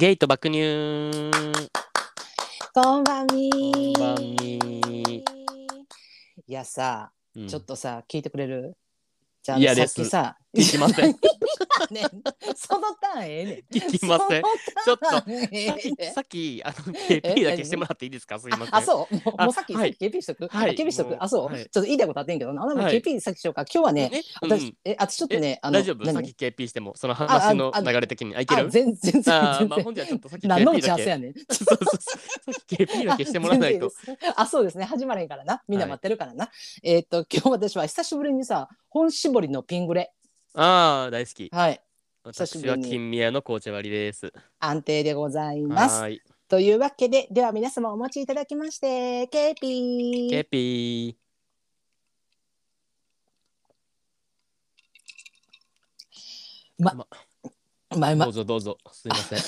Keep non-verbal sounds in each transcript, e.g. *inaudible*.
ゲイと爆乳。こんばんみこんばんみいやさ、うん。ちょっとさ聞いてくれる？じゃあさっきさ聞きません。ねそのターンええねん聞きません。ちょっとさっきあの KP だけしてもらっていいですか？すいません。あ、そう、もうあもうさっき、はい KP しとく、はいあ KP しとく、あ、そう、はいちょっと言いたいことあってんけどな、あもうはい KP さっきしようか、今日はね、ね？私、うんえ、私ちょっとね、あの、大丈夫？さっ何き KP してもその話の流れ的にあいけあ、る？全然、全然、まあ全然ほんじゃちょっとさっき何の打 KP だけ。ち合わせやねん。*laughs* そうそうそうさっき KP だけしてもらわないと。あ、そうですね。始まれへんからな。みんな待ってるからな。えーっと、今日私は久しぶりにさ、本搾りのピングレ。ああ大好き。はい。久し私はぶりに金宮の紅茶割りです。安定でございます。はーい。というわけで、では皆様お待ちいただきまして、 KP。KP。まままあまどうぞどうぞ。すいません。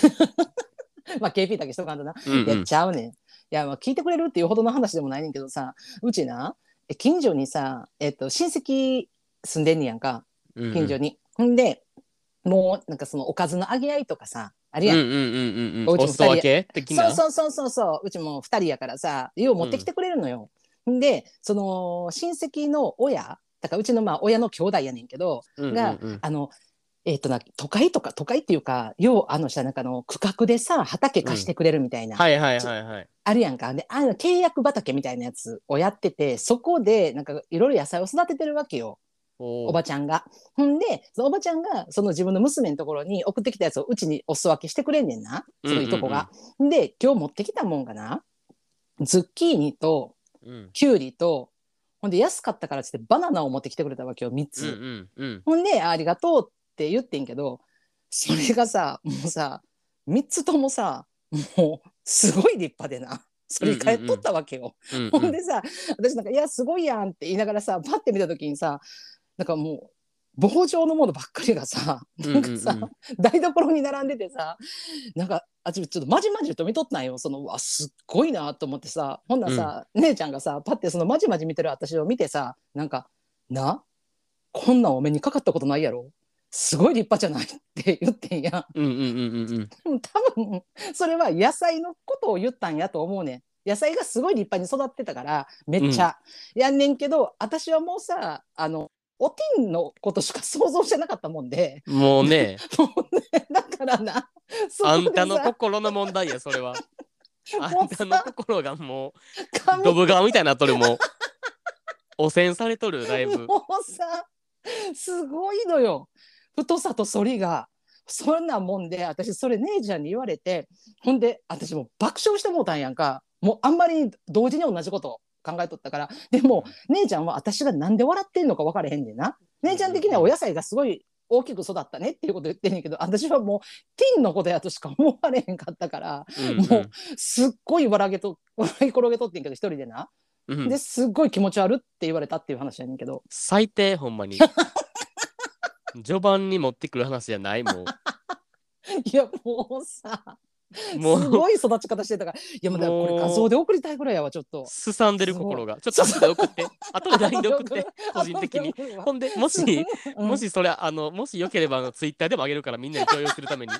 *laughs* まあ、KP だけしとかんとな。うんうんやっちゃうねん。いや、まあ、聞いてくれるっていうほどの話でもないねんけどさ、うちな、え近所にさ、えっと、親戚住んでんねやんか、近所に。ほんで、もう、なんかそのおかずの揚げ合いとかさ、あるやん。うんうんうんうんうん。おうちもお裾分け的な？そうそうそうそうそううちも二人やからさよう持ってきてくれるのよ。んでその親戚の親だからうちのまあ親の兄弟やねんけど、うんうんがうんあのえっ、とな都会とか都会っていうかようあのしたなんかの区画でさ畑貸してくれるみたいな、はいはいはいはい。あるやんかであの契約畑みたいなやつをやっててそこでなんかいろいろ野菜を育ててるわけよ。おおばちゃんが。ほんでそのおばちゃんがその自分の娘のところに送ってきたやつをうちにお裾分けしてくれんねんなそのいとこが。で今日持ってきたもんがなズッキーニとうんキュウリとほんで安かったからっつってバナナを持ってきてくれたわけよ3つ。うんうんうん。ほんでありがとうって言ってんけどそれがさもうさ3つともさもうすごい立派でな。それ返っとったわけよ。うんほんでさ私なんか「いやすごいやん」って言いながらさパッて見た時にさなんかもう棒状のものばっかりがさなんかさ、うん。うんうん台所に並んでてさなんかあちょっとまじまじと見とったんよ。そのうわすっごいなと思ってさほんならさ、姉ちゃんがさパッてそのまじまじ見てる私を見てさなんか「な？こんなんお目にかかったことないやろ？すごい立派じゃない」って言ってんや。うん多分それは野菜のことを言ったんやと思うねん。野菜がすごい立派に育ってたからめっちゃ、やんねんけど私はもうさあのおてんのことしか想像してなかったもんで。もうね、*laughs* もうねだからな。あんたの心の問題や、それは。*laughs* あんたの心がもう、髪ドブ川みたいになっとる、もう。汚染されとる、だいぶ。もうさすごいのよ。太さと反りが。そんなもんで私それ姉ちゃんに言われてほんで私もう爆笑してもうたんやんか。もうあんまり同時に同じこと考えとったから。でも姉ちゃんは私がなんで笑ってんのか分からへんねんな。姉ちゃん的にはお野菜がすごい大きく育ったねっていうこと言ってんねんけど私はもうティンのことやとしか思われへんかったからうんもうすっごい笑げと *laughs* 笑い転げとってんけど一人でな、うん。うんですっごい気持ち悪って言われたっていう話やねんけど。最低、ほんまに。*laughs* 序盤に持ってくる話じゃない、もいやもうさ。う。*laughs* もう、すごい育ち方してたからいやもうだからこれ画像で送りたいぐらいやわちょっと。すさんでる心が。ちょっと後で送って。*laughs* 後で LINE で送って、個人的に。ほんで、もし、うんもしそれ、あの、もしよければ、あの、ツイッターでもあげるから、みんなに共有するために。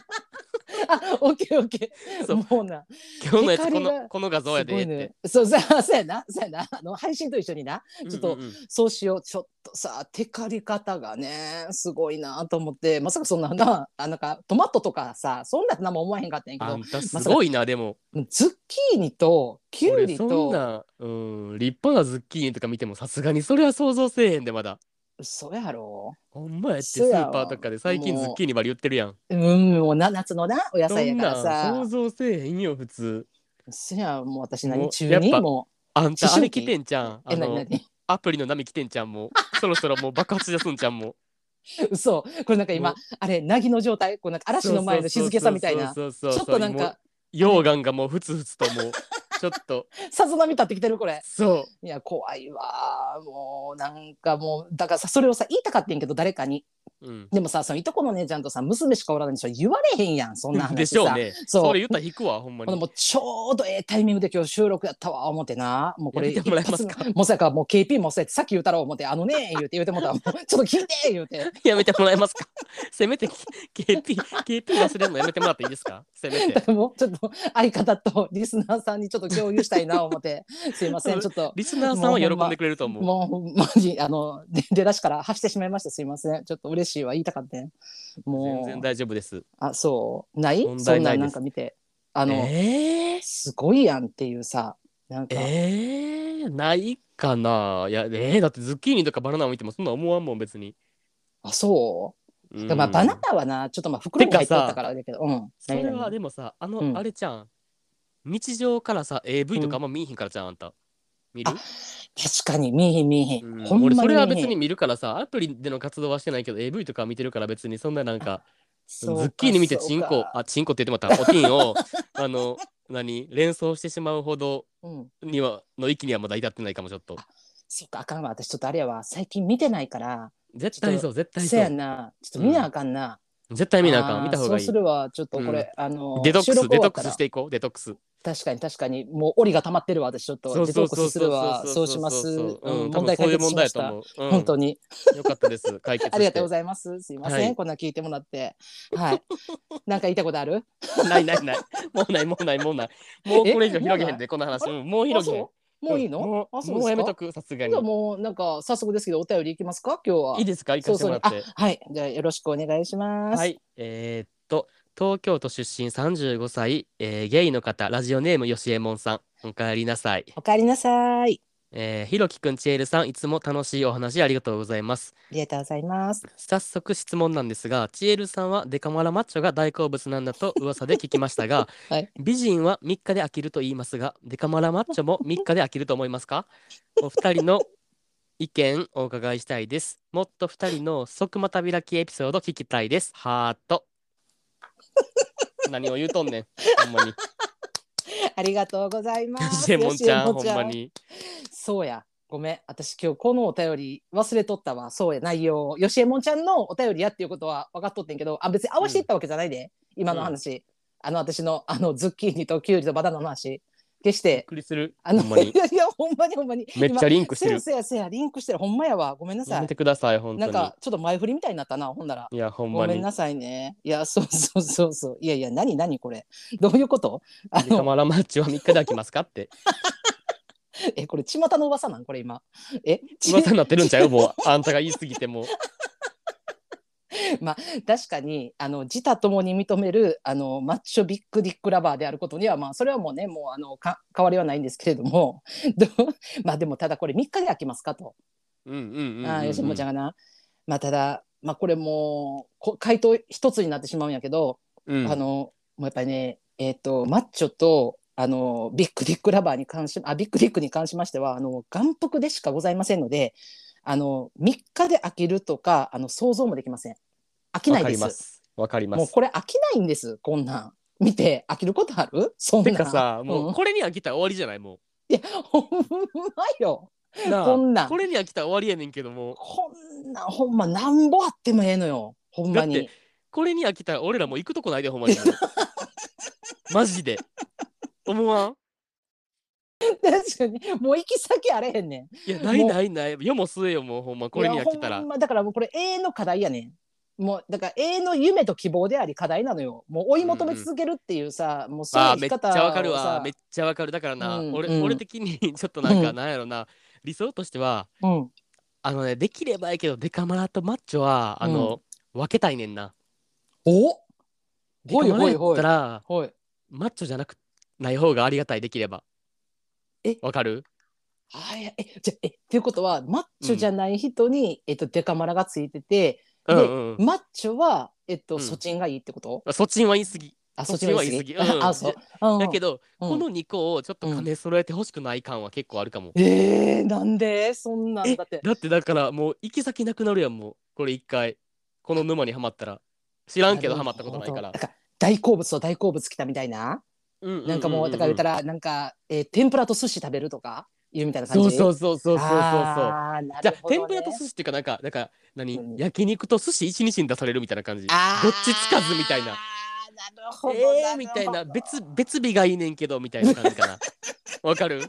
あオッケーオッケそう。ーもうな。今日のやつ、この、この画像やでって。そうそう *laughs* そうやな。そうやな。あの配信と一緒にな。ちょっとうん。うんうんそうしよう。ちょっとさテカり方がねすごいなと思って。まさかそんななあなんかトマトとかさそんな何も思わへんかったんやけど。あんたすごいな、でも。ズッキーニとキュウ俺そんな、うん、立派なズッキーニとか見てもさすがにそれは想像せえへんでまだ。そうやろ？ほんまやってスーパーとかで最近ズッキーニばり言ってるやん。うんもうな夏のなお野そ菜やからさ。想像せえへんよ普通。そやもう私何中にもあんたあれ来てんじゃん。えあのアプリの波来てんじゃんも。う。そろそろもう爆発しだすんじゃんも。う。嘘。これなんか今あれ凪の状態？こうなんか嵐の前の静けさみたいな。ちょっとなんか溶岩がもうふつふつともうちょっと。*laughs* さぞ波立ってきてるこれ。そいや怖いわもうなんかもうだからさそれをさ言いたかったんやけど誰かにうん。でもさそのいとこの姉ちゃんとさ娘しかおらないんでしょ。言われへんやんそんな話さ。*laughs* でしょうね。そう。それ言ったら引くわ、ほんまに。もうちょうどええタイミングで今日収録やったわ思ってな。もうこれもらえますか？もうさかもう KP もそうやってさっき言うたろう思ってあのね言うて言うてもうたちょっと聞いて言うて。やめてもらえますか？せめて KP、KP 忘れるのやめてもらっていいですか？せめて。もうちょっと相方とリスナーさんにちょっと共有したいな思って。すいません *laughs* ちょっと。リスナーさんは喜んでくれると思う。もうマジ *laughs* あので出だしから発してしまいました。すいません。ちょっと嬉しいわ言いたかったねもう。全然大丈夫です。あそう。ない？問そんなん題ないです。なんか見て。あの、えー、すごいやんっていうさなんか、えー、ないかな？いや、えー、だってズッキーニとかバナナを見てもそんな思わんもん、別に。あそう？うん。でまあバナナはなちょっとまあ袋に入っとったからだけど。うん。それはでもさ、あの、うん。あれちゃん。日常からさ、AV とかあんま見えひんからじゃん、あんた。見る？あ確かに見えへん見えへん、うん。ほんまに俺それは別に見るからさアプリでの活動はしてないけど AV とか見てるから別にそんななんかズッキーニ見てチンコかあチンコって言ってもたおティンを *laughs* あの何連想してしまうほどうん。にはの域にはまだ至ってないかもちょっと。そっかあかんわ。私ちょっとあれやわ。最近見てないから。絶対そう絶対せやそうな。ちょっと見なあかんな、絶対見なあかん。見た方がいい。そうするわ。ちょっとこれ、あのデトック収スデトックスしていこう。デトックス。確かに確かに。もう檻が溜まってるわ私ちょっと。デトックスするわ。そうします。ううん問問題解決しました。本当に。よかったです。解決して。ありがとうございます。すいません、はい。こんな聞いてもらって。はい。なんか言いたいことある？*laughs* ないないない。もうないもうないもうない。もうこれ以上広げへんえでこの話。うんもう広げへんもういいの、もうあそうもうやめとくさすがに。もうなんか早速ですけどお便りいきますか？今日は。いいですか？行かせてもらって。そうそう。あはい。じゃあよろしくお願いします。はい、えーっと、東京都出身35歳、えーゲイの方、ラジオネームよしえもんさん、おかえりなさい。おかえりなさいえー、ひろきくん、ちえるさん、いつも楽しいお話ありがとうございます。ありがとうございます早速質問なんですが、ちえるさんはデカマラマッチョが大好物なんだと噂で聞きましたが、*laughs* はい美人は3日で飽きると言いますが、デカマラマッチョも3日で飽きると思いますか？お二人の意見お伺いしたいです。もっと二人の即股開きエピソード聞きたいです。ハート。何を言うとんねん、ほんまに。*laughs* ありがとうございまよすしえもんちゃん、ほんまに。そうや。ごめん。私今日このお便り忘れとったわ。そうや。内容。よしえもんちゃんのお便りやっていうことは分かっとってんけど。あ別に合わせていったわけじゃないで、今の話、あの私のあのズッキーニとキュウリとバナナの話決しびってくりする。あのい。やいやほんまにほんまに。めっちゃリンクしてる。今せやせやリンクしてる。ほんまやわ。ごめんなさい。やめてください、ほん。なんかちょっと前振りみたいになったなほんなら。いや、ほんまに。ごめんなさいね。いやそうそうそうそう。いやいや何何これ。どういうこと？あデカのマラマッチは3日で飽きますかって。*laughs* えこれ巷の噂なん？これ今。え？ち噂になってるんちゃう？*laughs* もう、あんたが言い過ぎても *laughs* う。確かにあの自他ともに認めるあのマッチョビッグディックラバーであることにはまあそれはもうねもうあのか変わりはないんですけれども *laughs* まあでもただこれ3日で飽きますかと、吉本ちゃんがな。まあただまあこれもうこ回答一つになってしまうんやけど、うん。あのもうやっぱりねえっ、とマッチョとあのビッグディックラバーに関しあビッグディックに関しましてはあの眼福でしかございませんのであの3日で飽きるとかあの想像もできません。飽きないです。わかります。もうこれ飽きないんですこんなん。見て飽きることある？そんなん。てかさ、もううん。これに飽きたら終わりじゃないもいやほんまよ。こんなん。これに飽きたら終わりやねんけども、こんなんほんまなんぼあってもええのよ。ほんまに。これに飽きたら俺らもう行くとこないで、ほんまに。*laughs* マジで。思わん？確かにもう行き先あれへんねん。いや、ないないない。世も末よ、もうほんま、これに飽きたら。まだからもうこれ永遠の課題やねん。もうだから永遠の夢と希望であり課題なのよ。もう追い求め続けるっていうさ、もうそういうあーめっち生き方ゃわかるわ。めっちゃわかる。だからな、俺、うんうん。俺的にちょっとなんか、うんなんやろな、理想としては、うん。あのね、できればいいけど、デカマラとマッチョは、あの、分けたいねんな。お？デカマラやったら、はい。マッチョじゃなくない方がありがたい、できれば。え？わかる？はいえじゃえっていうことはマッチョじゃない人に、えっとデカマラがついててうんでうんうん。マッチョはえっと、うん。そちんがいいってこと？そっちんは言い過ぎ。あそっちは言い過ぎ？うん。あそう、うん。だけど、うん。この2個をちょっと金揃えてほしくない感は結構あるかも。えー、なんで？そんなんえ？だって。だってだからもう行き先なくなるやんもう。これ一回この沼にはまったら。知らんけどはまったことないから。だから大好物と大好物来たみたいな、なんかもうだから言ったららなんか、えー天ぷらと寿司食べるとか言うみたいな感じ？そうそうそうそうそうそうそうあーなじゃあるほどね。天ぷらと寿司っていうかなんかなんか何、うん。焼肉と寿司一日に出されるみたいな感じ？どっちつかずみたいななるほど。えー、みたいな。別別日がいいねんけどみたいな感じかな。*laughs* わかる？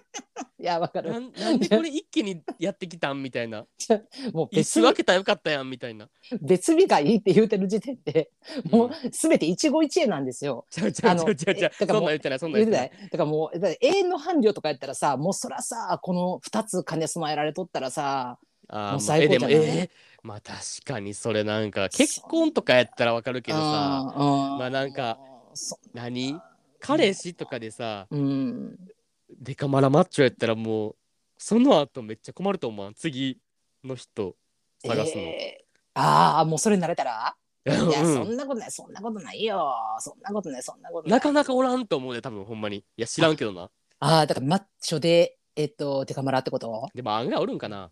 いやわかる。なんなんでこれ一気にやってきたんみたいな。もう一別緒分けたらよかったやんみたいな。別日がいいって言うてる時点でもうすべて一期一会なんですよ。ちゃうちゃあのうちゃうちゃうちゃう。えだからもうそんなん言ってないそんなん言っててない。だからもう永遠の伴侶とかやったらさもうそらさこの2つ兼ね備えられとったらさもう最高じゃない？えーまあ確かにそれなんか結婚とかやったらわかるけどさままあなんかそ何？彼氏とかでさうん。デカマラマッチョやったらもうその後めっちゃ困ると思う次の人探すの、えー。ああもうそれになれたら？*laughs* いや、うん。そんなことないそんなことないよ。そんなことないそんなことない。なかなかおらんと思うで多分ほんまに。いや知らんけどな。ああだからマッチョでえっとデカマラってこと？でも案外おるんかな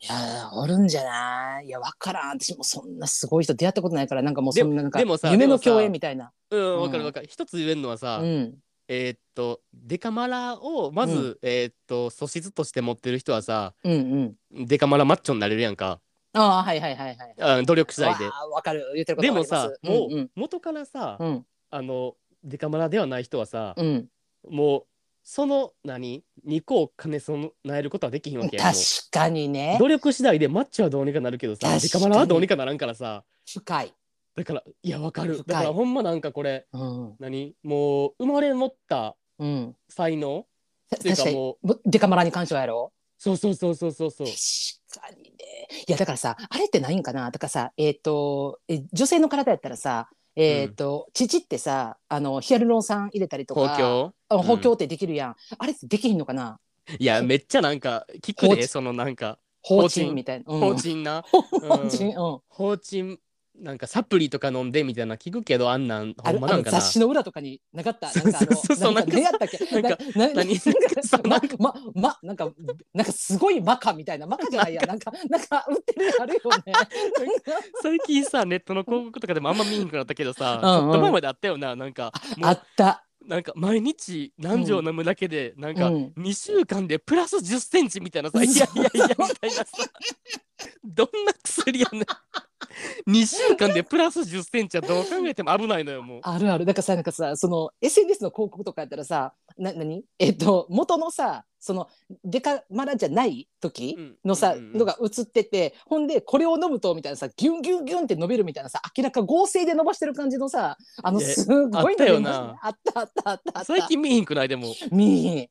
いやーおるんじゃない？いやわからん。私もそんなすごい人出会ったことないからなんかもうでそんななんかでもさ夢の共演みたいな。うんん。わかるわかる。一つ言えんのはさ、うん。えーっとデカマラをまず、うえーっと素質として持ってる人はさうんうん。デカマラマッチョになれるやんか。ああはいはいはいはいあ努力次第で。かる。言ってることでもさります。もう元からさ、うん。あのデカマラではない人はさ、うんうん。もうその何？2個を兼ね備えることはできひんわけや確うかにね。努力次第でマッチはどうにかなるけどさデカマラはどうにかならんからさ。深い、だからいやわかる。だからほんまなんかこれうん。何？もう生まれ持ったうん、才能？たっていう確かもうぼデカマラに関してはやろ？そうそうそうそうそうそう。確かにね。いやだからさあれってないんかな？だからさえっ、とえ女性の体やったらさえっ、と、乳ってさあのヒアルロン酸入れたりとか公共あ補強ってできるやん、あれってできひんのかな？いやめっちゃなんか聞くでそのなんか放放置置みたいな、うん。放置な。放置うん。放置なんかサプリとか飲んでみたいな聞くけどあんなんほんまなんかな。雑誌の裏とかになかった。なんかあのそうそう。なんか何やったっけ？なんか何？なんかまままなんかなんかすごいマカみたいなマカじゃないや。なんかなんか売ってるあるよね。*laughs* 最近さネットの広告とかでもあんま見えんくなったけどさうんうん。ちょっと前まであったよな。なんかもあうった。なんか毎日何錠飲むだけでなんかうん。2週間でプラス1 0センチみたいなさ、うんいやいやいやみたいなさ。どんな薬やねん *laughs* 2週間でプラス1 0センチはどう考えても危ないのよもう。あるある。だからさなんかさその SNS の広告とかやったらさな何？*laughs* えっと元のさそのデカマラじゃない時うんのさ、うんうんうんのが映っててほんでこれを飲むとみたいなさギュンギュンギュンって伸びるみたいなさ明らか合成で伸ばしてる感じのさあのすごいあったよな。ねあったあったあったあった。最近見えへんくない？でも。見えへん。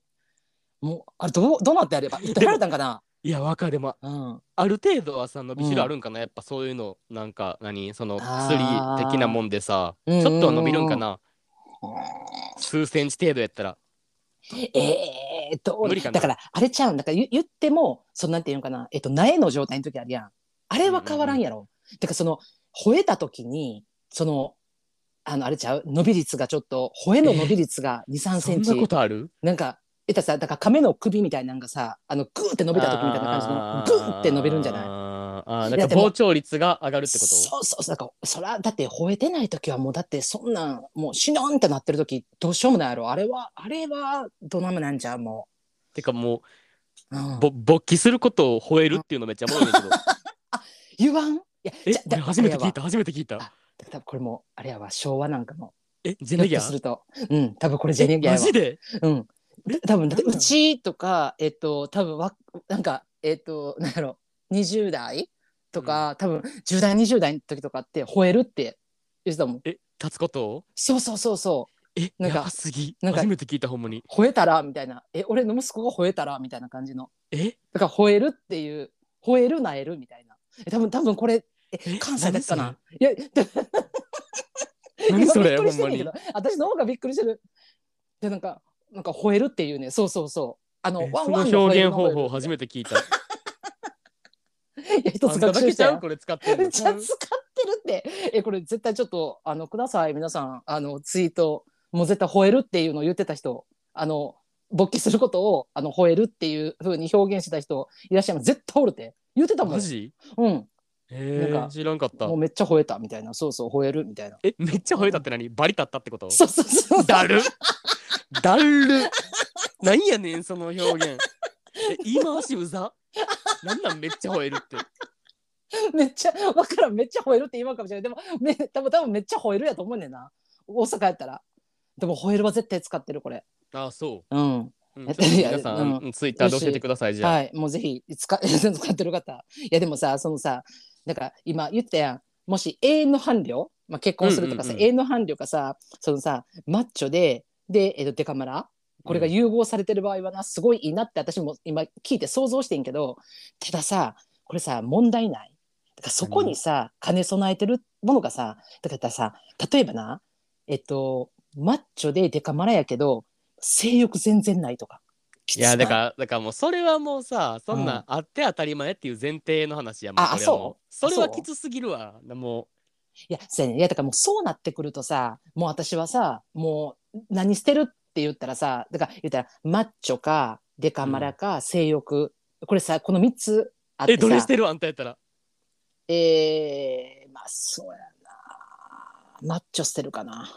もうあれどうどうなってやれば訴えられたんかな？いやわかる。でもうん。ある程度はさ伸びしろあるんかな、やっぱそういうのなんか何？その薬あー。的なもんでさうんうんうん。ちょっとは伸びるんかな。数センチ程度やったら。えーっと無理かな。だからあれちゃうん。だから言言ってもそのなんていうのかな。えっと苗の状態の時あるやん。あれは変わらんやろ、だからその吠えた時にそのあのあれちゃう？伸び率がちょっと吠えの伸び率が23センチ、そんなことある？なんかえったらさだから亀の首みたいなのがさあのグーって伸びた時みたいな感じのグーって伸びるんじゃないあなんか膨張率が上がるってこと？そうそうそうだからそらだって吠えてない時はもうだってそんなんもう死のんってなってる時どうしようもないやろ。あれはあれはどなめなんじゃう。もてかもう、うん。うぼ勃起することを吠えるっていうのめっちゃおもろいねんけど。*laughs* 言わん？いやえじゃ初めて聞いた初めて聞いた。あ多分これもあれやわ昭和なんかのえジェネギャすると。うん多分これジェネギャやわ。マジで？うん。え多分う。ちとかえっと多分わなんかえっとなんやろ20代とか、多分10代20代の時とかって吠えるって言ってたもん。え立つこと？をそうそうそうそう。えなんかすぎ。なんか初めて聞いたほんまに。吠えたらみたいな。え俺の息子が吠えたらみたいな感じの。え？だから吠えるっていう吠えるなえるみたいな。え多分多分これええ関西だったな。いや何それ？今びっくりしてんねんけほど私の方がびっくりしてる。でなんかなんか吠えるっていうね。そうそうそう。あのワンワンの表現方法い初めて聞いた。*laughs* や一つ学習したこれ使ってんの。じゃあ使ってるって。えこれ絶対ちょっとあのください。皆さんあのツイートもう絶対吠えるっていうのを言ってた人あの勃起することをあの吠えるっていう風に表現した人いらっしゃいます。絶対おるって。言ってたもん。マジ？うんえなんかー、知らんかった。もうめっちゃ吠えたみたいな。そうそう吠えるみたいな。えめっちゃ吠えたって何？バリ立ったってこと？そうそうそうだる？だる？なんやねんその表現。え言い回しうざ？なんなんめっちゃ吠えるって？めっちゃわからんめっちゃ吠えるって言わんかもしれないでもめ多分多分めっちゃ吠えるやと思うねんな。大阪やったら。でも吠えるは絶対使ってるこれ。あそう。ん。う、うん、えちょっといや皆さん、うん。うんツイッターで教えてくださいじゃあ、はい。もうぜひ使 *laughs* 使ってる方。いやでもさそのさなんか今言ったやん。もし永遠の伴侶、まあ、結婚するとかさ、うんうんうん。永遠の伴侶がさそのさマッチョでで、えっと、デカマラ？これが融合されてる場合はなすごいいいなって私も今聞いて想像してんけどたださこれさ問題ない？だからそこにさ兼ね備えてるものがさだからさ例えばなえっとマッチョでデカマラやけど性欲全然ないとかいやだからだからもうそれはもうさそんなあって当たり前っていう前提の話やもんあそう。そう。それはきつすぎるわ。もいや、そうやね。いや、だからもうそうなってくるとさ、もう私はさ、もう何してるって言ったらさ、だから言ったら、マッチョか、デカマラか、性欲。これさ、この3つあってさ。うえどれしてるあんたやったら？えー、まあそうやな。マッチョしてるかな。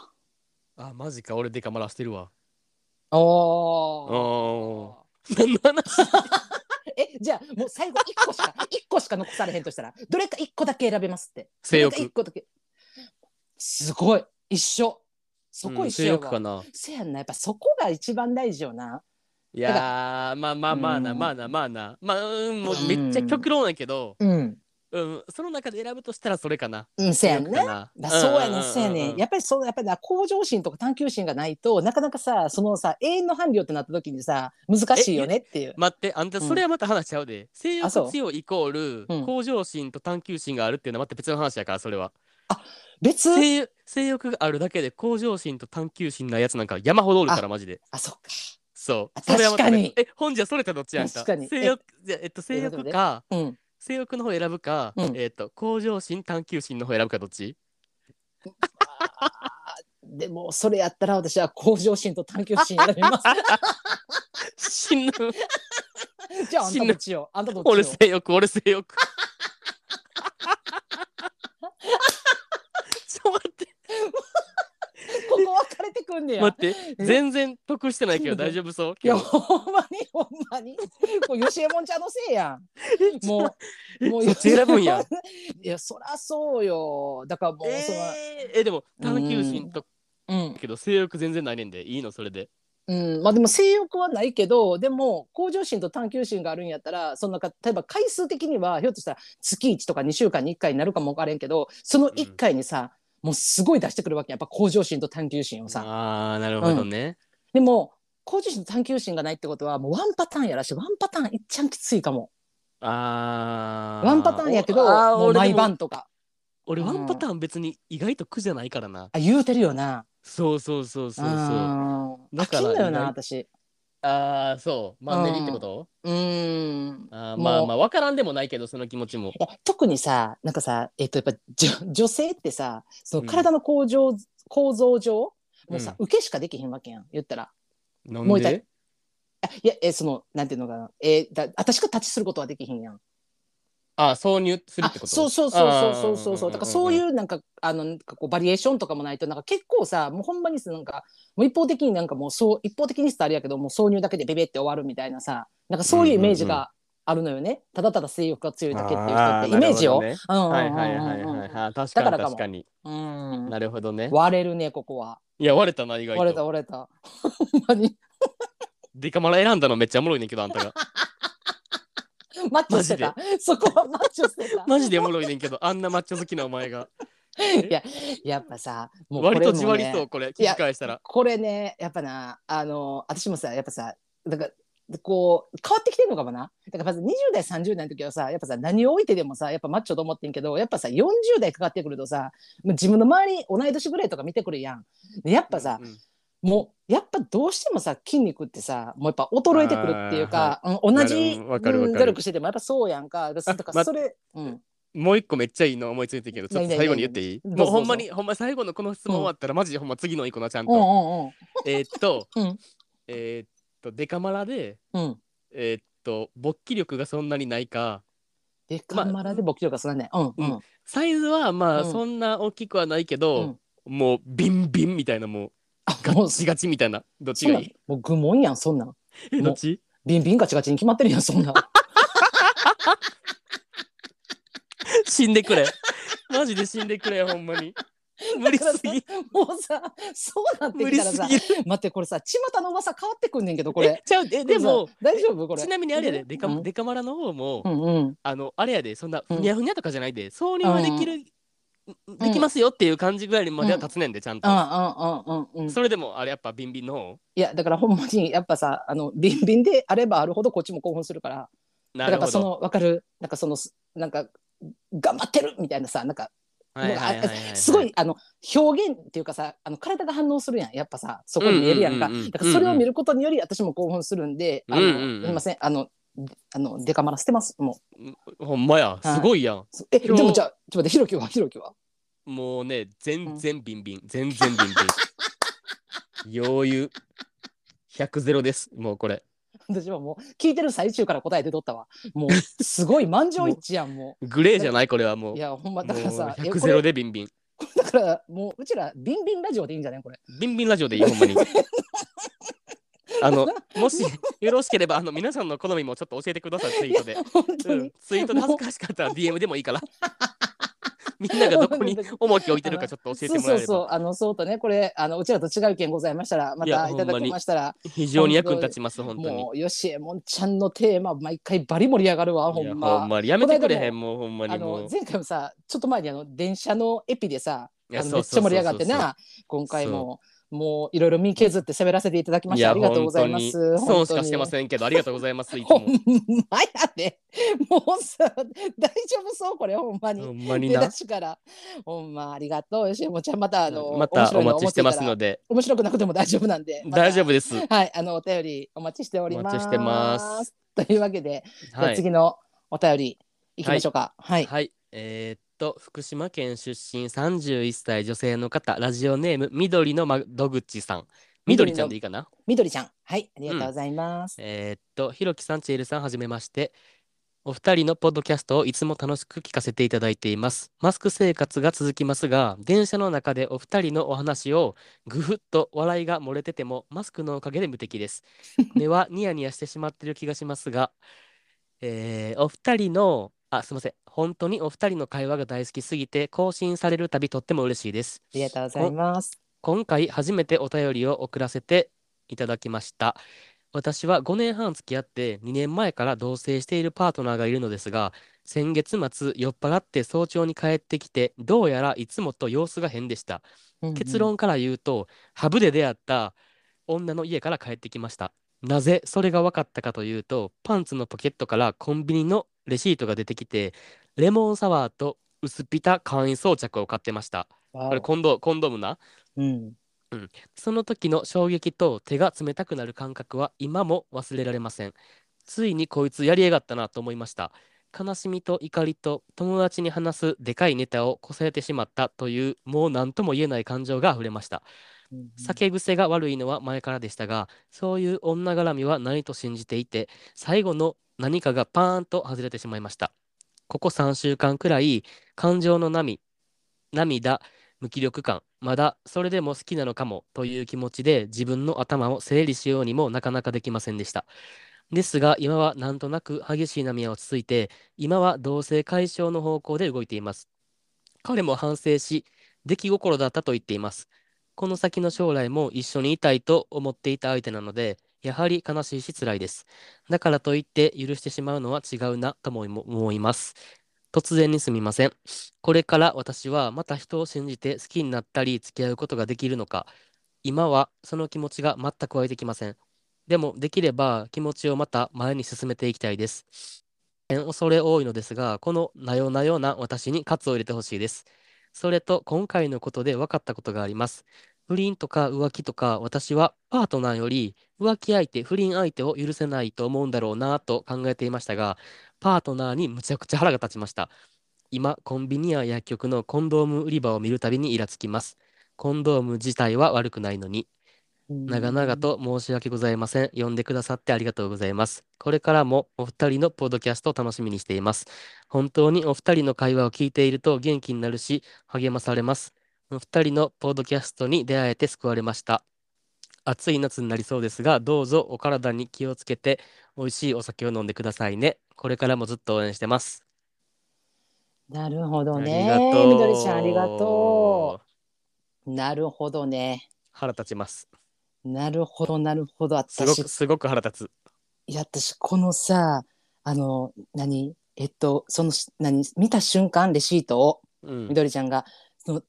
あマジか。俺デカマラしてるわおお何の話え、じゃあもう最後1個しか、1個しか残されへんとしたら、どれか1個だけ選べますって。性欲どれか1個だけ。すごい。一緒。そこうん性一緒やわ。欲かなせやんな。やっぱそこが一番大事よな。いやーまあまあまあなうんまあなまあなまあうんもうめっちゃ極論やけど、うん。うん、その中で選ぶとしたらそれかな。うん、せやんね。そうやねん、んそうやねん。やっぱりそう、やっぱりな向上心とか探求心がないとなかなかさ、そのさ、永遠の伴侶ってなった時にさ、難しいよねっていう。待ってあんたうん。それはまた話しちゃうで、性あそう。欲強いイコール、うん。向上心と探求心があるっていうのはまた別の話やからそれは。別？性性欲があるだけで向上心と探求心ないやつなんか山ほどおるからマジで。あ、そっか。そう。確かに。えほんじゃそれとどっちやんか。確かに。性欲じゃえっと性欲かうん。性欲の方選ぶか、うんえっと向上心探求心の方選ぶかどっち？でも、それやったら私は向上心と探求心選びます。*laughs* 死ぬ *laughs* じゃあ、あんたどっちよ？あんたどっちよ？俺性欲俺性欲ちょっと待ってここ分かれてくんねや。待ってえ？全然得してないけど大丈夫そう？いや、ほんまに、ほんまに。これ、吉右衛門ちゃんのせいやん。もう、もう、選ぶんや。*laughs* いや、そらそうよ。だからもう、その、えー、えでも探求心とうん。けど性欲全然ないねんでいいのそれでうん、まあでも性欲はないけどでも向上心と探求心があるんやったらそのな例えば回数的にはひょっとしたら月1とか2週間に1回になるかも分からんけどその1回にさ、もうすごい出してくるわけやっぱ向上心と探求心をさ。ああなるほどね、でも向上心と探求心がないってことはもうワンパターンやらしワンパターンいっちゃんきついかも。ああワンパターンやけどあーもう毎俺でも晩とか。俺ワンパターン別に意外と苦じゃないからな。あ言うてるよな。そうそうそうそうそう。あうん。だから飽きんのよな私。あーそう。マンネリってこと、うん。あまあまあ分からんでもないけどその気持ちも。特にさなんかさえっとやっぱじょ女性ってさそのうん。体の構造,、構造上もうさ、う受けしかできへんわけやん言ったら。なんで？あいやえそのなんていうのかな。えだ私が立ちすることはできへんやんあ挿入するあってこと？そうそうそうそうそうそうだからそういうなんかあのこうバリエーションとかもないとなんか結構さもうほんまにさなんかもう一方的になんかもうそう一方的にしたらあれやけどもう挿入だけでベベって終わるみたいなさなんかそういうイメージがあるのよね、ただただ性欲が強いだけっていう人ってイメージを、なるうんうんうんうん。はいはいはいはいはい。確かに確かに。うん。なるほどね。割れるねここは。いや割れたな意外と。割れた割れた。ほんまにデカマラ選んだのめっちゃおもろいねんけどあんたが *laughs* マッチョしてた。そこはマッチョしてた。マジでおもろいねんけどあんなマッチョ好きなお前が。*laughs* いややっぱさもう割とじわりそうこれ。聞き返したら。これねやっぱなあの私もさやっぱさだからこう変わってきてるのかもな。だからまず20代30代の時はさやっぱさ何を置いてでもさやっぱマッチョと思ってんけどやっぱさ40代かかってくるとさもう自分の周り同い年ぐらいとか見てくるやん。でやっぱさ、うんうんもうやっぱどうしてもさ筋肉ってさもうやっぱ衰えてくるっていうか、うん同じ、努力しててもやっぱそうやんか。だかそれ、うん、もう一個めっちゃいいの思いついてんけどちょっと最後に言っていい？もうほんまにほんま最後のこの質問終わったらマジでほんま次の一個なちゃんと、うんうんうん。えーっと、*laughs* うん。えーっとデカマラでうん。えーっと勃起力がそんなにないか。でカンマラで勃起力がそんなねうんううん。サイズはまあうん。そんな大きくはないけど、うん。もうビンビンみたいなもうガッチガチみたいな。どっちがいい？もう愚問やんそんなん。えどっち？ビンビンガチガチに決まってるやんそんな死んでくれ。マジで死んでくれ、ほんまに。無理すぎ。もうさそうなってきたらさ。待ってこれさ巷の噂変わってくんねんけどこれ。えちゃうえでも大丈夫これ？ちなみにあれやでデカ,、うん？デカマラの方も、あのあれやでそんなうん。ふにゃふにゃとかじゃないで挿入はできる、できますよっていう感じぐらいまでは立つねんでちゃんと、うんうんうんそれでもあれやっぱビンビンの方？いやだからほんまにやっぱさあのビンビンであればあるほどこっちも興奮するから。だからやっぱそなるほどの分かる？なんかそのすなんか頑張ってるみたいなさなんかすごいあの表現っていうかさあの体が反応するやん。やっぱさそこに見えるやんか。だからそれを見ることにより私も興奮するんで、あのすみませんあのあのデカマラ捨てます？もほんまや。すごいやん、うえで今日。もじゃあちょっと待ってひろきは？ひろきは？もうね全然ビンビン、全然ビンビン余裕。100ゼロです。もうこれ。私はもう聞いてる最中から答えてとったわ。もうすごい満場一致やんも *laughs* グレーじゃないこれはもう。ういやほんまだからさもうえ100ゼロでビンビン。だからもううちらビンビンラジオでいいんじゃないこれ？ビンビンラジオでいいほんまに *laughs* あのもしよろしければあの皆さんの好みもちょっと教えてくださいツイートで、うん、ツイートで恥ずかしかったら DM でもいいから。*laughs* みんながどこに重きを置いてるかちょっと教えてそうもらえれば。そうそうあのそうとねこれあのうちらと違う意見ございましたらまたいただきましたら非常に役に立ちます本当に。もうよしえもんちゃんのテーマ毎回バリ盛り上がるわほんま。ほんまにやめてくれへこんもうほんまにあもう。の前回もさちょっと前にあの電車のエピでさめっちそうそうそうそうゃ盛り上がってな今回ももういろいろ身削って喋らせていただきましてありがとうございます。損しかしてまんせんけどありがとうございますいつほんもまやでもうさ大丈夫そうこれほんまに。ほんまに出なだしから。ほんまありがとうよしえもんちゃん。またあのまたお待ちしてます。ので。面白くなくても大丈夫なんでまた。大丈夫です。はい、あのお便りお待ちしております。お待ちしてます。というわけで、はい。次のお便りいきましょうか。はい。はい、えーっと福島県出身31歳女性の方ラジオネーム緑の窓口さん。緑ちゃんでいいかな？みどりちゃん、はい、ありがとうございます。えーっとひろきさんちえるさんはじめまして。お二人のポッドキャストをいつも楽しく聞かせていただいています。マスク生活が続きますが電車の中でお二人のお話をぐふっと笑いが漏れててもマスクのおかげで無敵です。*laughs* 目はニヤニヤしてしまってる気がしますが、えーお二人のあすいません。本当にお二人の会話が大好きすぎて更新されるたびとっても嬉しいです。ありがとうございます。今回初めてお便りを送らせていただきました。私は5年半付き合って2年前から同棲しているパートナーがいるのですが先月末酔っ払って早朝に帰ってきてどうやらいつもと様子が変でした。結。論から言うとハブで出会った女の家から帰ってきましたなぜそれが分かったかというとパンツのポケットからコンビニのレシートが出てきてレモンサワーと薄ピタ簡易装着を買ってましたわおこれコンドコンドームな？うん。その時の衝撃と手が冷たくなる感覚は今も忘れられません。ついにこいつやりやがったなと思いました。悲しみと怒りと友達に話すでかいネタをこさえてしまったというもう何とも言えない感情が溢れました。酒癖が悪いのは前からでしたが、そういう女絡みは何と信じていて、最後の何かがパーンと外れてしまいました。ここ3週間くらい、感情の波、涙、無気力感、まだそれでも好きなのかもという気持ちで自分の頭を整理しようにもなかなかできませんでした。ですが、今はなんとなく激しい波は落ち着いて、今は同性解消の方向で動いています。彼も反省し、出来心だったと言っています。この先の将来も一緒にいたいと思っていた相手なので、やはり悲しいし辛いです。だからといって許してしまうのは違うなとも思います。突然にすみません。これから私はまた人を信じて好きになったり付き合うことができるのか、今はその気持ちが全く湧いてきません。でもできれば気持ちをまた前に進めていきたいです。恐れ多いのですが、このなよなよな私に喝を入れてほしいです。それと今回のことで分かったことがあります。不倫とか浮気とか私はパートナーより浮気相手、不倫相手を許せないと思うんだろうなと考えていましたが、パートナーにむちゃくちゃ腹が立ちました。今、コンビニや薬局のコンドーム売り場を見るたびにイラつきます。コンドーム自体は悪くないのに。長々と申し訳ございません。読んでくださってありがとうございます。これからもお二人のポッドキャストを楽しみにしています。本当にお二人の会話を聞いていると元気になるし、励まされます。お二人のポッドキャストに出会えて救われました。暑い夏になりそうですが、どうぞお体に気をつけて、美味しいお酒を飲んでくださいね。これからもずっと応援してます。なるほどありねがとう。みどりちゃんありがとうなるほどね腹立ちます。なるほどなるほど私すごく、すごく腹立つ。いや私このさあの何？えっとそのし何？見た瞬間レシートをうんみ。どりちゃんがその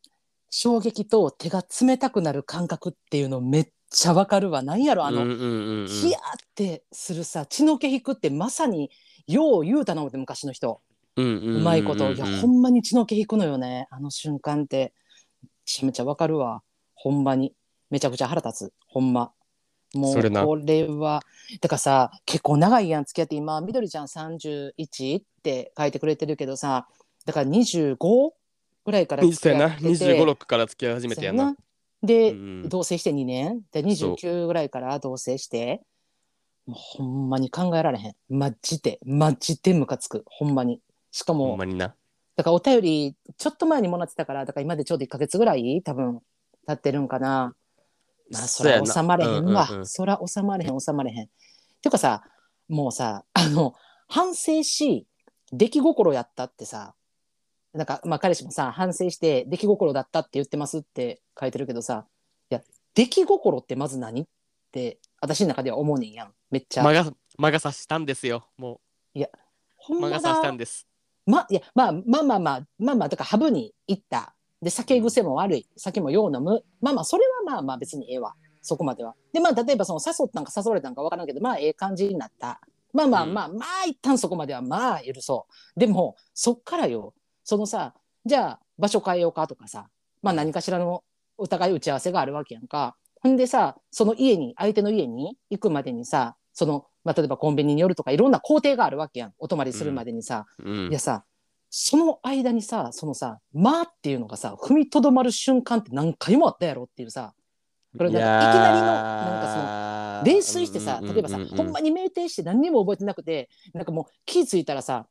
衝撃と手が冷たくなる感覚っていうのめっちゃわかるわ。なんやろあの、うんうんうんうん。ヒヤってするさ血の気引くってまさによう言うたな思って昔の人。うんうんうんうんうまいこと。いやほんまに血の気引くのよね。あの瞬間って。めちゃめちゃわかるわ。ほんまに。めちゃくちゃ腹立つ。ほんま。もそうこれは。だからさ結構長いやん付き合って今みどりちゃん31って書いてくれてるけどさだから25ぐらいから付き合ってて。25、6から付き合い始めてやな。で、うん同棲して2年。で29ぐらいから同棲して。もうほんまに考えられへん。マジで。マジでムカつく。ほんまに。しかほもんまにな。だからお便りちょっと前にもらってたからだから今でちょうど1ヶ月ぐらい多分経ってるんかな。まあそら収まれへんわ、うんうんうん。そら収まれへん収まれへん。ていうかさもうさあの反省し出来心やったってさなんかまあ彼氏もさ反省して出来心だったって言ってますって書いてるけどさいや出来心ってまず何って私の中では思うねんやん。めっちゃ、魔が、魔が差したんですよ。もう、ほんま魔が差しただんです。まいやまあまあまあまあまあまあだからハブに行った。で酒癖も悪い。酒もよう飲む。まあまあそれはまあまあ別にええわ。そこまでは。でまあ例えばその誘ったんか誘われたんか分からんけどまあええ感じになった。まあまあうん。まあ、まあ一旦そこまではまあ許そう。でもそっからよそのさじゃあ場所変えようかとかさまあ何かしらのお互い打ち合わせがあるわけやんか。ほんでさその家に相手の家に行くまでにさその、まあ、例えばコンビニに寄るとかいろんな工程があるわけやん。お泊まりするまでにさ、うん。いや。さその間にさそのさ「まあ」っていうのがさ踏みとどまる瞬間って何回もあったやろっていうさ。これなんかいきなりのなんかその泥酔してさ例えばさ、ほんまに酩酊して何にも覚えてなくてなんかもう気付いたらさ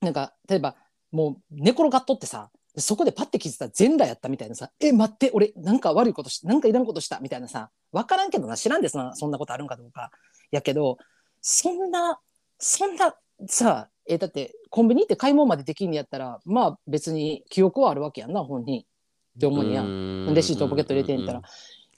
なんか例えばもう寝転がっとってさそこでパッて気づいたら全裸やったみたいなさ「え待って俺なんか悪いことしなんかいらんことした」みたいなさ分からんけどな知らんですなそんなことあるんかどうかやけどそんなそんなさえだってコンビニ行って買い物までできんのやったらまあ別に記憶はあるわけやんな本人って思うんや。ん。レシートをポケット入れてんたら、い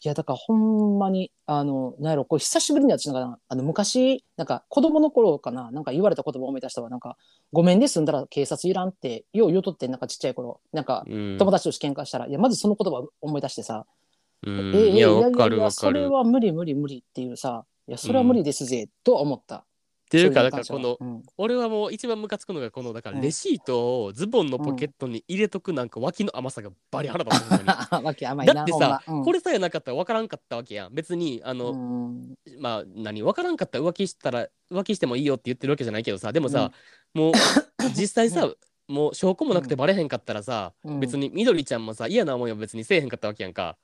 やだからほんまにあのなんやろこれ久しぶりに私なんかなあの昔なんか子供の頃かななんか言われた言葉を思い出したわ。なんか「ごめんね済んだら警察いらん」ってよう言うとってなんかちっちゃい頃。なんかうん。友達として喧嘩したら、いやまずその言葉を思い出してさ「うん。ええいや、それは無理無理無理」っていうさ「いやそれは無理ですぜ」とは思った。っていうか、だからこの、うん、俺はもう一番ムカつくのがこの、だからうん。レシートをズボンのポケットに入れとくなんか脇の甘さがバリ腹立つほんまに。*laughs* わけ甘いなだってさ、ま。うん。これさえなかったら分からんかったわけやん。別に、あの、うん。まあ、何、分からんかったら浮気したら、浮気してもいいよって言ってるわけじゃないけどさ、でもさ、もう、*laughs* 実際さ、もう証拠もなくてバレへんかったらさ、うん。別にみどりちゃんもさ、嫌な思いは別にせえへんかったわけやんか。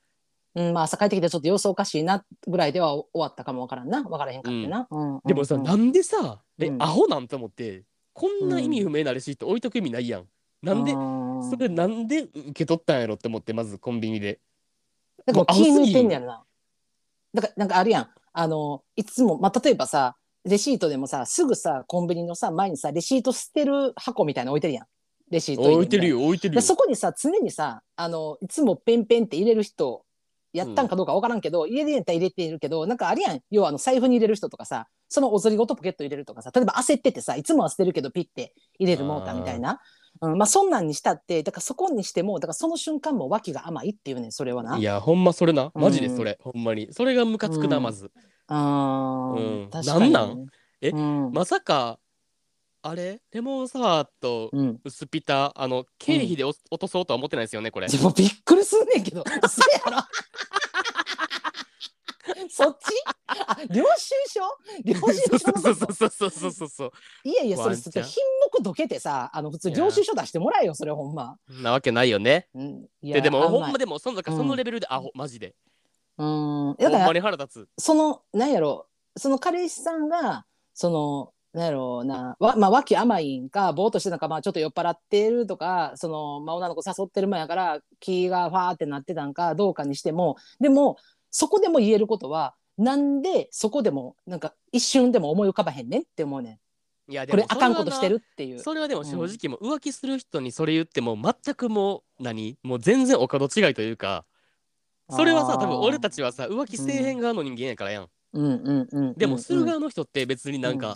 うん、まあ朝帰ってきてちょっと様子おかしいなぐらいでは終わったかもわからんな。分からへんかってな、うん。でもさ、うん。なんでさ、え、うん。アホなんて思って、こんな意味不明なレシート置いとく意味ないやん。なんで、うん。それなんで受け取ったんやろって思って、まずコンビニで。だから気抜いてんねやろな。だからなんかあるやん。あのいつも、まあ、例えばさレシートでもさすぐさコンビニのさ前にさレシート捨てる箱みたいなの置いてるやん。レシート置いてるよ、置いてるよ。でそこにさ常にさあのいつもペンペンって入れる人やったんかどうかわからんけど、入れるんやったら入れているけどなんかあるやん。要はあの財布に入れる人とかさそのお釣りごとポケット入れるとかさ例えば焦っててさいつもは捨てるけどピッて入れるモーターみたいな、うん、まあそんなんにしたってだからそこにしてもだからその瞬間も脇が甘いっていうねんそれはな。いや、ほんまそれな。マジでうんそれ、ほんまに。それがムカつくな、うん。まず。あー。うん。確かにね。なんなん？え？うん。まさか、あれ？レモンサワーとうん、薄ピタ、あの、経費でお落とそうとは思ってないですよね、これ。でもびっくりすんねんけど。*laughs* 嘘やろ。*laughs* そっち？あ領収書？領収書のそうそうそうそうそうそうそう。いやいやそれワンチャン品目どけてさあの普通領収書出してもらえよそれほんま、なわけないよね。うん、いやででも、ほんまでも、そのそのレベルでアホ、マジで。うん。だからほんまに腹立つ。そのなんやろ。その彼氏さんがそのなんやろうな。わまあ脇甘いんかぼーっとしてなんかまあちょっと酔っ払ってるとかその、まあ、女の子誘ってるもんやから気がファーってなってたんかどうかにしても。でもそこでも言えることはなんでそこでもなんか一瞬でも思い浮かばへんねんって思うねいやんこれあかんことしてるるっていう。それはでも正直もう浮気する人にそれ言っても全くもう何もう全然お門違いというかそれはさ多分俺たちはさ浮気せえへん側の人間やからやん、うんうんうんでもするが側の人って別になんか、うん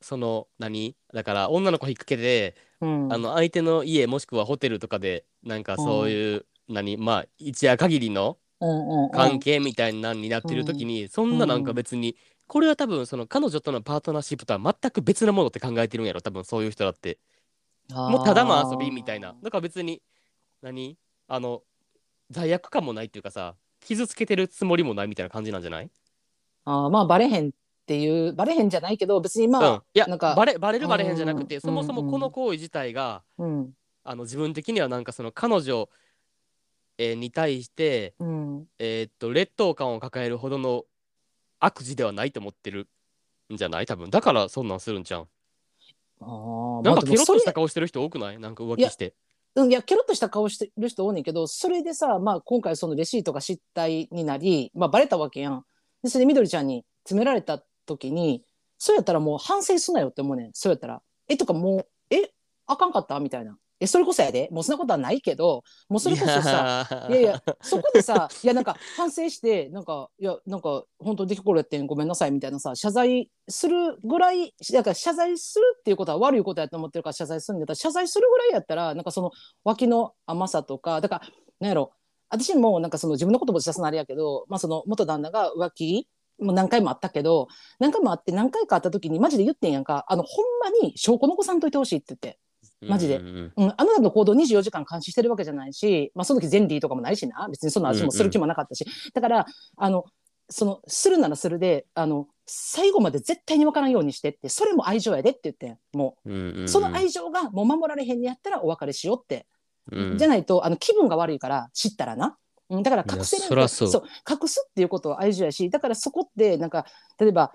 その何？だから女の子引っ掛けて、うん。あの相手の家もしくはホテルとかでなんかそういう、何？まあ一夜限りのうんうんうん。関係みたいなんになってる時に、そんななんか別に、これは多分その彼女とのパートナーシップとは全く別なものって考えてるんやろ多分そういう人だって。もうただの遊びみたいな。だから別に何？あの罪悪感もないっていうかさ傷つけてるつもりもないみたいな感じなんじゃない？あーまあバレへんっていうバレへんじゃないけど別にまあ、うん、いやなんかバレバレるバレへんじゃなくて、うんそもそもこの行為自体が、うん。あの自分的にはなんかその彼女、えーに対して、うん。えーっと劣等感を抱えるほどの悪事ではないと思ってるんじゃない？多分。だからそんなんするんちゃう？あーなんかケロッとした顔してる人多くない？なんか浮気して。うんいやケロッとした顔してる人多いねんけどそれでさ、まあ、今回そのレシートが失態になり、まあ、バレたわけやん。でそれでみどりちゃんに詰められた時にそうやったらもう反省すなよって思うねん。そうやったら。えとかもうえあかんかったみたいな。えそれこそやで。もうそんなことはないけどもうそれこそさいやいやそこでさいやなんか反省してなんかいやなんか本当できこれってんごめんなさいみたいなさ謝罪するぐらいだから謝罪するっていうことは悪いことやと思ってるから謝罪するんだったら謝罪するぐらいやったらなんかその脇の甘さとかだからなんやろ。私もなんかその自分のことも出すのあれやけど、まあ、その元旦那が浮気もう何回もあったけど何回もあって何回かあった時にマジで言ってんやんか。あのほんまに証拠残さんといてほしいって言って。マジでうんうん。うん、あなたの行動24時間監視してるわけじゃないし、まあ、その時ゼンリーとかもないしな。別にそんな私もする気もなかったし、だからあのそのするならするであの最後まで絶対に分からんようにしてってそれも愛情やでって言ってん。もう。んうんううん。その愛情がもう守られへんにやったらお別れしようって、うん。じゃないとあの気分が悪いから知ったらな。うんだから隠せそう。隠すっていうことは愛情やしだからそこってなんか例えば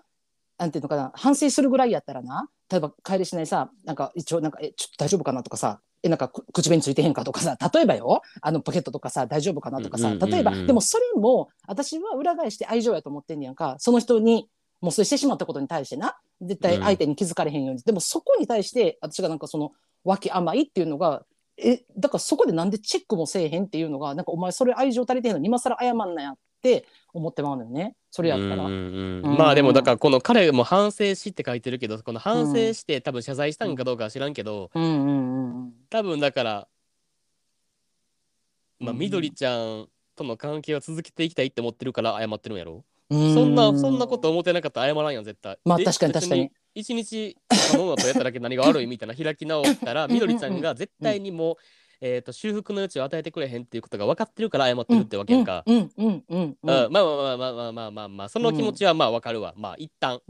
なんていうのかな反省するぐらいやったらな例えば帰りしないさなんか一応なんかえちょっと大丈夫かなとかさえなんかく口紅ついてへんかとかさ例えばよあのポケットとかさ大丈夫かなとかさうんうんうんうん。例えばでもそれも私は裏返して愛情やと思ってんねやんかその人にもうそれしてしまったことに対してな絶対相手に気づかれへんように、でもそこに対して私がなんかその脇甘いっていうのがえだからそこでなんでチェックもせえへんっていうのがなんかお前それ愛情足りてへんのに今更謝んなやって思ってまうのよね。それやったら。まあでもだからこの彼も反省しって書いてるけどこの反省して多分謝罪したんかどうかは知らんけど多分だからまあうん。みどりちゃんとの関係を続けていきたいって思ってるから謝ってるんやろ？うん。そんなそんなこと思ってなかったら謝らんやん絶対。えまあ確かに確かに1日物事やっただけ何が悪いみたいな開き直ったらみどりちゃんが絶対にもう、えー、と修復の余地を与えてくれへんっていうことが分かってるから謝ってるってわけか。うんうんうんまあまあまあまあまあまあまあ、まあ、その気持ちはまあ分かるわ。まあ一旦、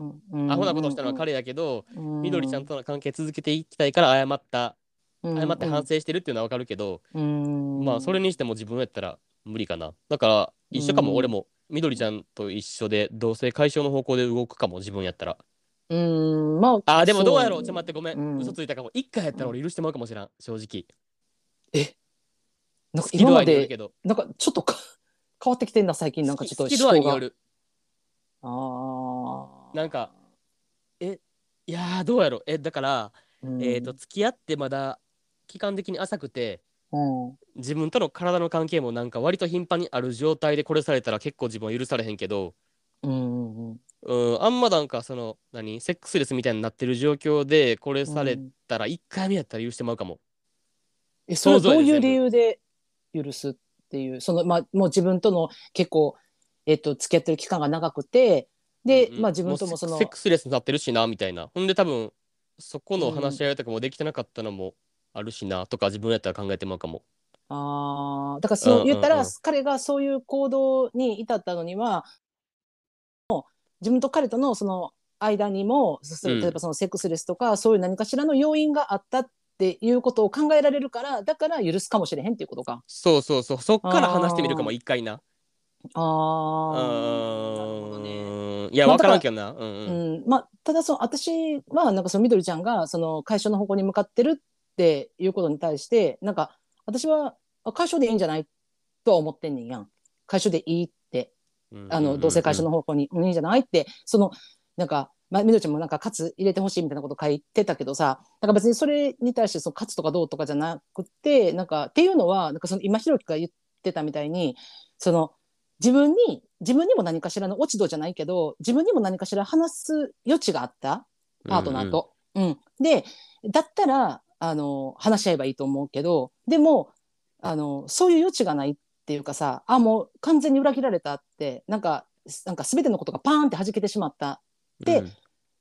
アホなことしたのは彼やけど、みどりちゃんとの関係続けていきたいから謝った謝って反省してるっていうのは分かるけど、まあそれにしても自分やったら無理かな。だから一緒かも、俺もみどりちゃんと一緒で同性解消の方向で動くかも自分やったら。うんまああーでもどうやろう。そちょっと待ってごめん、うん。嘘ついたかも。一回やったら俺許してまうかもしれん。正直。なんか好き度今まで合いによるけど。なんかちょっとか *laughs* 変わってきてんな最近。なんかちょっと好き度合いによ思考がるああなんかいやーどうやろう。えだから、うん。えっ、と付き合ってまだ期間的に浅くてうん。自分との体の関係もなんか割と頻繁にある状態でこれされたら結構自分は許されへんけどうんうんうん。あんまなんかその何セックスレスみたいになってる状況でこれされたら1回目やったら許してまうかも、えそれはどういう理由で許すっていう？そのまあもう自分との結構えっと付き合ってる期間が長くてで、うんうん。まあ自分ともそのうセックスレスになってるしなみたいな。ほんで多分そこの話し合いとかもできてなかったのもあるしなとか自分やったら考えてまうかも。あー。だからそう言ったら、彼がそういう行動に至ったのには自分と彼とのその間にも例えばそのセックスレスとか、そういう何かしらの要因があったっていうことを考えられるからだから許すかもしれへんっていうことか。そうそうそう。そっから話してみるかも一回な。あうーなるほどね。いやまあ分からんけどな。うんううん。んまあ、ただその私はなんかそのみどりちゃんがその解消の方向に向かってるっていうことに対してなんか私はあ解消でいいんじゃないとは思ってんねんやん。解消でいいってあの同性解消の方向に、うん、いいんじゃない？ってそのなんかまあ、みどちゃんもなんかカツ入れてほしいみたいなこと書いてたけどさなんか別にそれに対してそのカツとかどうとかじゃなくてなんかっていうのはなんかその今ひろきが言ってたみたいにその自分に自分にも何かしらの落ち度じゃないけど自分にも何かしら話す余地があったパートナーと。うん、うん、でだったらあの話し合えばいいと思うけどでもあのそういう余地がないっていうかさあもう完全に裏切られたってなんかなんか全てのことがパーンって弾けてしまった。って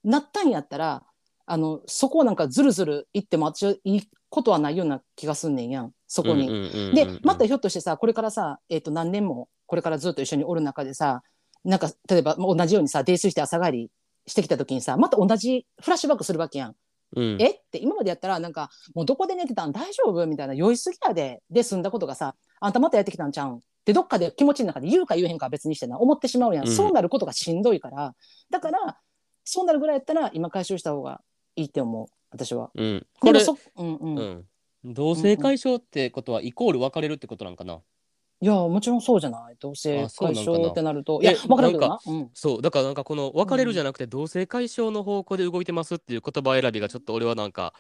なったんやったらあのそこをなんかずるずる言っても私はいいことはないような気がすんねんやん。そこに。でまたひょっとしてさこれからさ、えー、と何年もこれからずっと一緒におる中でさなんか例えば同じようにさ泥酔して朝帰りしてきた時にさまた同じフラッシュバックするわけやん。うん、え？って今までやったらなんかもうどこで寝てたん？大丈夫？みたいな酔いすぎやで。で済んだことがさあんたまたやってきたんちゃうん？ってどっかで気持ちの中で言うか言えへんかは別にしてな思ってしまうやん、うん、そうなることがしんどいから。だからそうなるぐらいやったら今解消した方がいいって思う私は。うん、これうんうん。うん、同性解消ってことはイコール別れるってことなんかな、いやもちろんそうじゃない。同性解消ってなると。いや分からんけどな。うん、そうだからなんかこの別れるじゃなくて同性解消の方向で動いてますっていう言葉選びがちょっと俺はなんか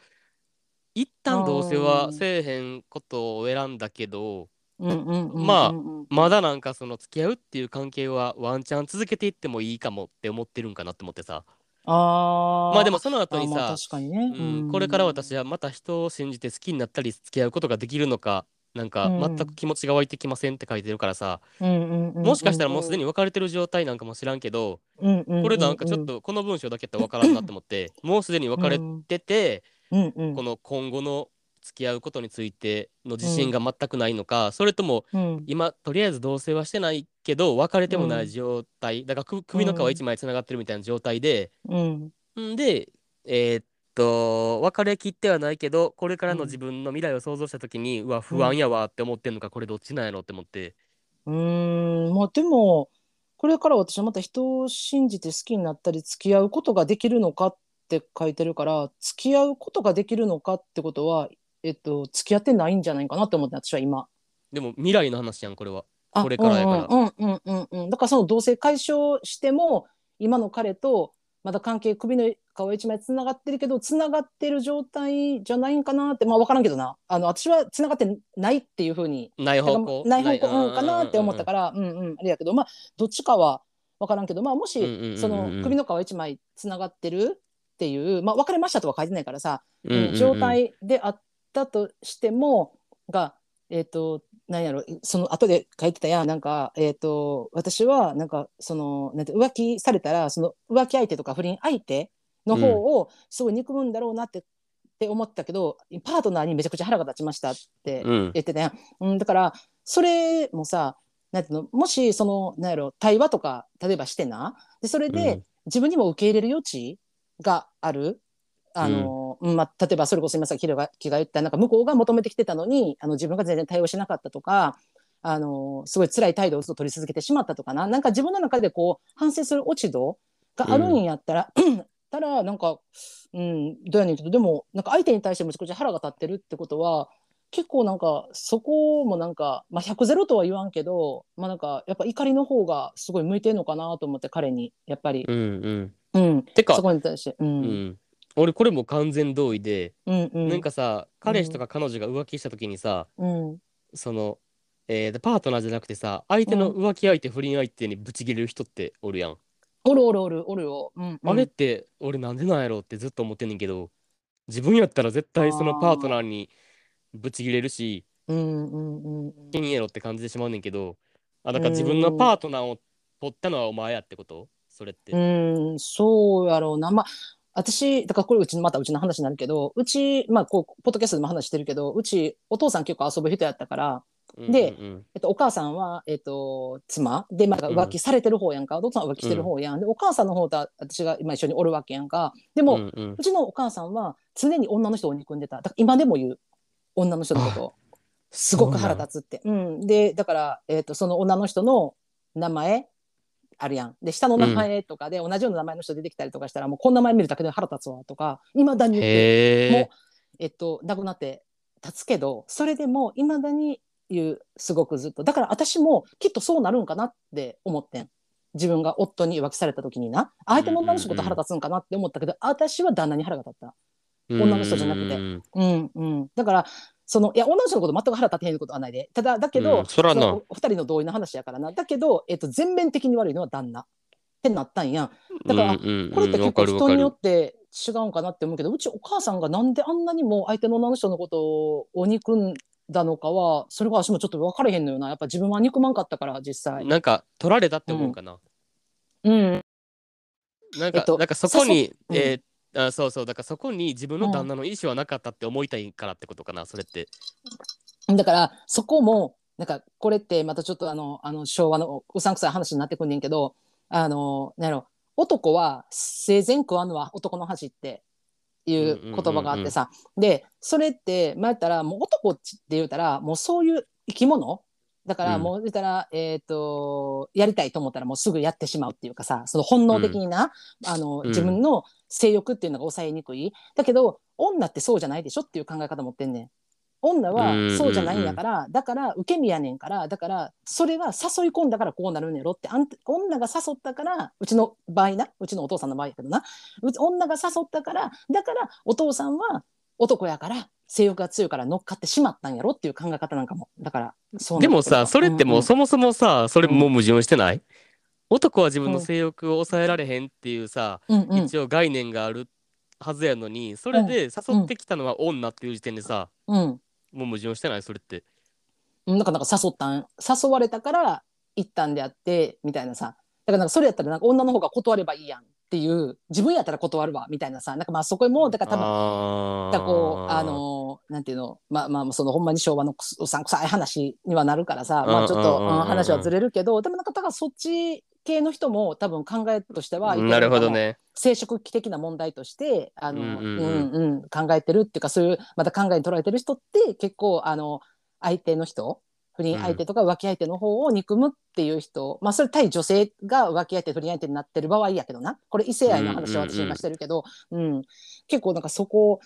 一旦同性はせえへんことを選んだけどまあまだなんかその付き合うっていう関係はワンチャン続けていってもいいかもって思ってるんかなって思ってさ。あまあでもその後にさ、確かにね、うん、これから私はまた人を信じて好きになったり付き合うことができるのかなんか全く気持ちが湧いてきませんって書いてるからさ、もしかしたらもうすでに別れてる状態なんかも知らんけど、これなんかちょっとこの文章だけやったら分からんなって思ってもうすでに別れてて、この今後の付き合うことについての自信が全くないのか、それとも今とりあえず同棲はしてないけど別れてもない状態、だから首の皮一枚つながってるみたいな状態で、ん。でえーっと別れきってはないけどこれからの自分の未来を想像した時に、うわ不安やわって思ってんのかこれどっちなんやろって思って。うん。まあでもこれから私はまた人を信じて好きになったり付き合うことができるのかって書いてるから付き合うことができるのかってことはえっと付き合ってないんじゃないかなって思って私は今。でも未来の話やんこれは。これからやから。うんうんうんうん、だからその同性解消しても今の彼とまだ関係首の皮一枚つながってるけどつながってる状態じゃないんかなってまあ分からんけどな。あの私はつながってないっていうふうにない方向？ない方向うんかなって思ったからうんうんあれやけどまあどっちかは分からんけどまあもしその首の皮一枚つながってるっていうまあ別れましたとは書いてないからさ、うん。状態であったとしてもがえっ、ー、となんやろその後で書いてたやなんか、えーと、私はなんかそのなんて浮気されたらその浮気相手とか不倫相手の方をすごい憎むんだろうなって,、って思ったけどパートナーにめちゃくちゃ腹が立ちましたって言ってたやん、うん、うん、だからそれもさなんていうのもしそのなんやろ対話とか例えばしてな。でそれで自分にも受け入れる余地がある。あの、うん、まあ、例えばそれこそ今さキが気が言ったなんか向こうが求めてきてたのにあの自分が全然対応しなかったとかあのすごい辛い態度をずっと取り続けてしまったとかな。なんか自分の中でこう反省する落ち度があるんやったら、うん、たらなんか、うん、どうやねんけどでもなんか相手に対してむちゃくちゃ腹が立ってるってことは結構なんかそこもなんか、まあ、100ゼロとは言わんけど、まあ、なんかやっぱ怒りの方がすごい向いてるのかなと思って彼に。やっぱり。うんうん。うん、てかそこに対して。うん、うん俺これも完全同意で、うんうん、なんかさ彼氏とか彼女が浮気した時にさ、うん、その、えー、パートナーじゃなくてさ相手の浮気相手、不倫相手にブチ切れる人っておるやん。おるおるおるおるよ、うんうん、あれって俺なんでなんやろってずっと思ってんねんけど自分やったら絶対そのパートナーにブチ切れるしうんうんうんうん、やろって感じてしまうねんけどあだから自分のパートナーを取ったのはお前やってこと？それって。うんそうやろうな。まあ私だからこれうちのまたうちの話になるけどうちまあこうポッドキャストでも話してるけどうちお父さん結構遊ぶ人やったから、で、えっと、お母さんは、えっと、妻。で、まあ、浮気されてる方やんか、お父さんは浮気してる方やん、でお母さんの方と私が今一緒におるわけやんか。でも、うんうん、うちのお母さんは常に女の人を憎んでた。だから今でも言う。女の人のことすごく腹立つって。うん、でだから、えっと、その女の人の名前あるやん。で、下の名前とかで同じような名前の人出てきたりとかしたら、もうこんな名前見るだけで腹立つわとか、いまだに言って、もう、えっと、亡くなって立つけど、それでもいまだに言う、すごくずっと。だから私もきっとそうなるんかなって思ってん。自分が夫に浮気された時にな相手の女の人のこと腹立つんかなって思ったけど、私は旦那に腹が立った。女の人じゃなくてうんうんうん、だからそのいや女の人のこと全く腹立てへんことはないで。ただだけど、うん人の同意の話やからな。だけど、えっと全面的に悪いのは旦那。ってなったんやん。だからうんうんうんこれって結構人によって違うんかなって思うけどうちお母さんがなんであんなにも相手の女の人のことをお憎んだのかはそれが私もちょっと分かれへんのよな。やっぱ自分は憎まんかったから実際。なんか取られたって思うかな。うん。なんか、えっとなんかそこに、う。ん。えーあそうそう。だからそこに自分の旦那の意思はなかったって思いたいからってことかなそれって。だからそこもなんかこれってまたちょっとあのあの昭和のうさんくさい話になってくんねんけどあのなんやろ男は生前食わんのは男の恥っていう言葉があってさ、でそれって前やったらもう男って言うたらもうそういう生き物？だからうん。もう言ったら、えっ、とやりたいと思ったらもうすぐやってしまうっていうかさその本能的にな、あのうん。自分の性欲っていうのが抑えにくい。だけど女ってそうじゃないでしょっていう考え方持ってんねん。女はそうじゃないんやから、だから受け身やねんからだからそれは誘い込んだからこうなるんやろって。あんた女が誘ったからうちの場合なうちのお父さんの場合やけどな。うち女が誘ったからだからお父さんは男やから性欲が強いから乗っかってしまったんやろっていう考え方なんかも。だからでもさそれってもうそもそもさそれもう矛盾してない、男は自分の性欲を抑えられへんっていうさ、うんうん。一応概念があるはずやのにそれで誘ってきたのは女っていう時点でさ、うん。もう矛盾してない？それって。うんなんかなんか誘ったん？誘われたから行ったんであってみたいなさ。だからなんかそれやったらなんか女の方が断ればいいやんっていう自分やったら断るわみたいなさ。なんかまあそこもだから多分あだこうあのなんていうの？まあまあそのほんまに昭和のくさんくさい話にはなるからさ、まあちょっと、話はずれるけどでもなんかだからそっち系の人も多分考えとしてはなるほどね。生殖器的な問題としてあの、ううんん。うんうん考えてるっていうかそういうまた考えに捉えてる人って結構あの相手の人不倫相手とか浮気相手の方を憎むっていう人、まあそれ対女性が浮気相手不倫相手になってる場合やけどな。これ異性愛の話は私今してるけど、うん結構なんかそこ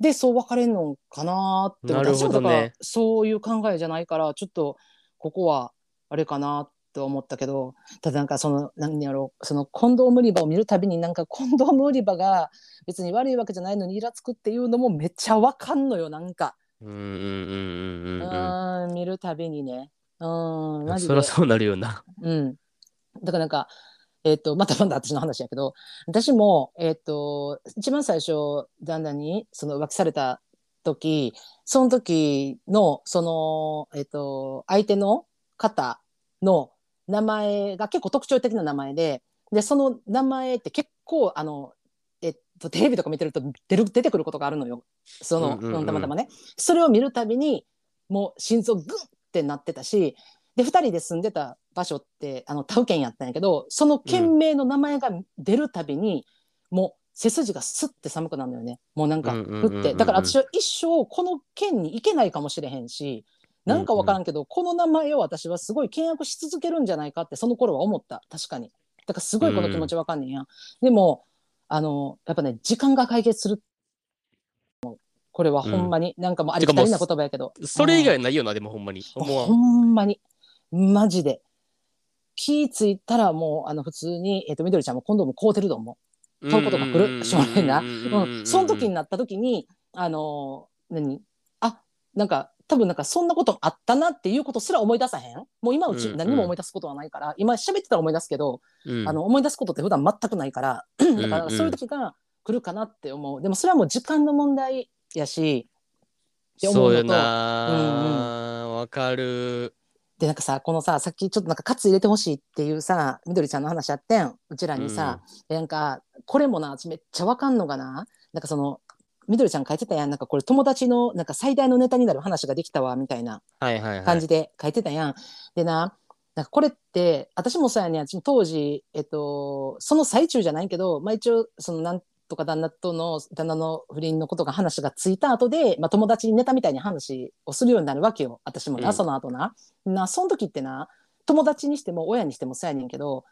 でそう分かれんのかなって私もだからそういう考えじゃないからちょっとここはあれかなと思ったけどただなんかその何やろうそのコンドーム売り場を見るたびになんかコンドーム売り場が別に悪いわけじゃないのにイラつくっていうのもめっちゃわかんのよなんかうんうんうんうんうんううん。ーん見るたびにねうんマジでそりゃそうなるよな。うんだからなんかえっ、とまたまだ私の話やけど私もえっ、と一番最初旦那にその浮気された時その時のそのえっ、と相手の方の名前が結構特徴的な名前ででその名前って結構あのえっとテレビとか見てると出る出てくることがあるのよ。その、うんうんうん。うんたまたまね。それを見るたびにもう心臓グンってなってたしで2人で住んでた場所ってあの田ウ県やったんやけどその県名の名前が出るたびに、もう背筋がスッて寒くなるのよね。もうなんかうんうんうんうんだから私は一生この県に行けないかもしれへんしなんか分からんけど、この名前を私はすごい倹約し続けるんじゃないかってその頃は思った。確かに。だからすごいこの気持ち分かんねんや、でもあのやっぱね時間が解決するこれはほんまに、なんかもうありきたりな言葉やけど。それ以外ないよな、でもほんまに。ほんんまに。マジで気ぃついたらもうあの普通に、えー、とみどりちゃんもコンドーム買うてると思う買うことが来るしょうがないな、うん、その時になった時にあのー何？あなんか多分なんかそんなことあったなっていうことすら思い出さへん？もう今うちうんうん。何も思い出すことはないから、今喋ってたら思い出すけど、うん。あの思い出すことって普段全くないからだからそういう時が来るかなって思う。でもそれはもう時間の問題やしって思そううのとよなわ、かる。でなんかさこのささっきちょっとなんかカツ入れてほしいっていうさみどりちゃんの話あってん。うちらにさ、でなんかこれもな私めっちゃわかんのがな。なんかそのみどりちゃん書いてたやんなんかこれ友達のなんか最大のネタになる話ができたわみたいな。感じで書いてたやん。でななんかこれって私もそうやね当時、えっと、その最中じゃないけど、まあ、一応そのなんとか旦那との旦那の不倫のことが話がついた後で、まあ、友達にネタみたいに話をするようになるわけよ私もな、うんその後ななその時ってな友達にしても親にしてもそうやねんけど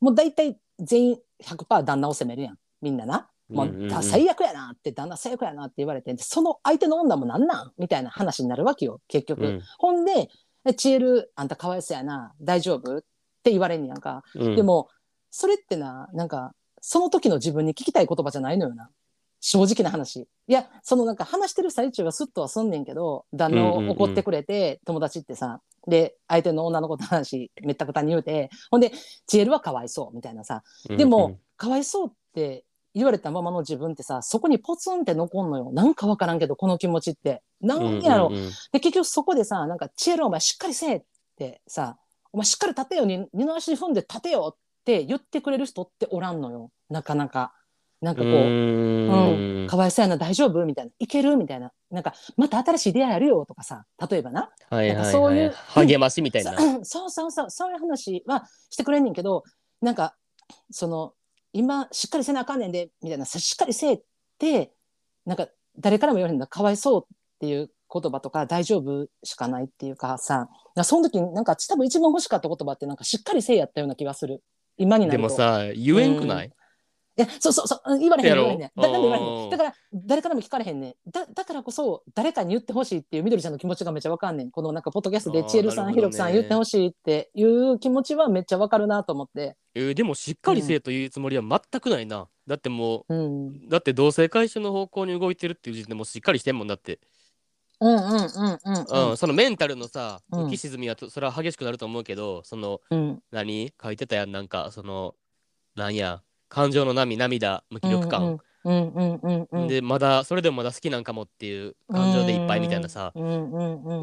もう大体全員100%旦那を責めるやんみんなな。もうんうんうん。う最悪やなって旦那最悪やなって言われてその相手の女もなんなんみたいな話になるわけよ結局。うん。ほんで「えチエルあんたかわいそうやな大丈夫?」って言われんねやんか。うん。でもそれってななんかその時の自分に聞きたい言葉じゃないのよな。正直な話。いやそのなんか話してる最中はスッとはすんねんけど旦那を怒ってくれて、友達ってさで相手の女の子の話めったくたに言うてほんでジエルはかわいそうみたいなさ。でも、かわいそうって言われたままの自分ってさそこにポツンって残んのよ。なんかわからんけどこの気持ちって。なんやろ、うんうんうん。で結局そこでさなんか「チエルお前しっかりせえ」ってさ「お前しっかり立てよに二の足踏んで立てよ」って言ってくれる人っておらんのよ。なかなか。なんかこう、うーん。かわいそうやな大丈夫みたいな「いける?」みたいな。なんかまた新しい出会いあるよとかさ例えばな。はいはいなんかそうはいいう励ましみたいな。そうそうそう。そういう話はしてくれんねんけどなんかその今しっかりせなあかんねんでみたいなしっかりせえってなんか誰からも言われるんだかわいそうっていう言葉とか大丈夫しかないっていうかさ。その時になんか多分一番欲しかった言葉ってなんかしっかりせえやったような気がする。今になると。でもさ、言えんくない？いやそうそうそう言われへん言われへんねん。だから言われへうん。ん。だから誰からも聞かれへんねん。だだからこそ誰かに言ってほしいっていうみどりちゃんの気持ちがめっちゃわかんねん。このなんかポッドキャストでちえるさんひろきさん言ってほしいっていう気持ちはめっちゃわかるなと思って。えーでもしっかりせえというつもりは全くないな。だってもうん。う、だって同性回収の方向に動いてるっていう時点でもうしっかりしてんもんだって。うんうんうんうん。うん、そのメンタルのさ、うん。浮き沈みはとそれは激しくなると思うけど、その、うん。何？書いてたやん、なんか、その、なんや、感情の波、涙、無気力感。で、まだ、それでもまだ好きなんかもっていう感情でいっぱいみたいなさ。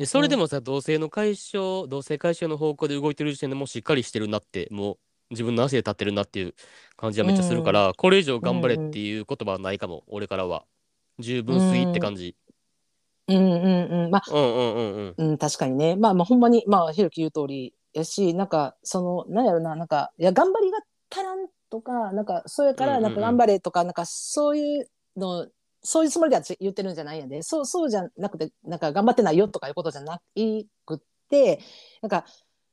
それでももさ、同性の解消、同性解消の方向で動いてる時点でもうしっかりしてるなって、もう自分の足で立ってるなっていう感じはめっちゃするから、これ以上頑張れっていう言葉はないかも、俺からは。十分すぎって感じ。うんうんうんまあうんうんうんうん。うん、確かにね。まあまあほんまに、まあ、ひろき言う通りやし、なんか、その、なんやろな、なんか、いや、頑張りが足らんとか、なんか、それから、うんうんうん。なんか、頑張れとか、なんか、そういうの、そういうつもりで私言ってるんじゃないんやで、そう、そうじゃなくて、なんか、頑張ってないよとかいうことじゃなくて、なんか、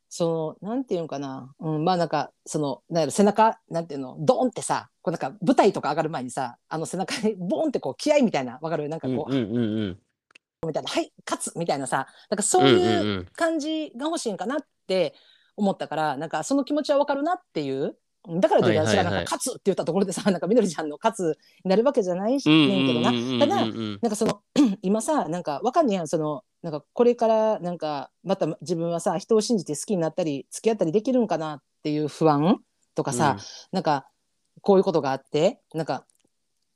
その、なんていうんかな、うん、まあなんか、その、なんやろ、背中、なんていうの、ドーンってさ、こうなんか、舞台とか上がる前にさ、あの背中に *laughs* ボーンってこう、気合みたいな、わかる？なんかこう、うんうんうんうん。みたいな、はい、勝つみたいなさ、なんかそういう、うんうんうん。感じが欲しいんかなって思ったからなんかその気持ちはわかるなっていうだからといって私がなんか勝つって言ったところでさ *laughs* なんかみどりちゃんの勝つになるわけじゃないしうんねんけどなうんうん。うんうんただなんかその *clears throat* 今さなんかわかんねえやんそのなんかこれからなんかまた自分はさ人を信じて好きになったり付き合ったりできるんかなっていう不安とかさ、なんかこういうことがあってなんか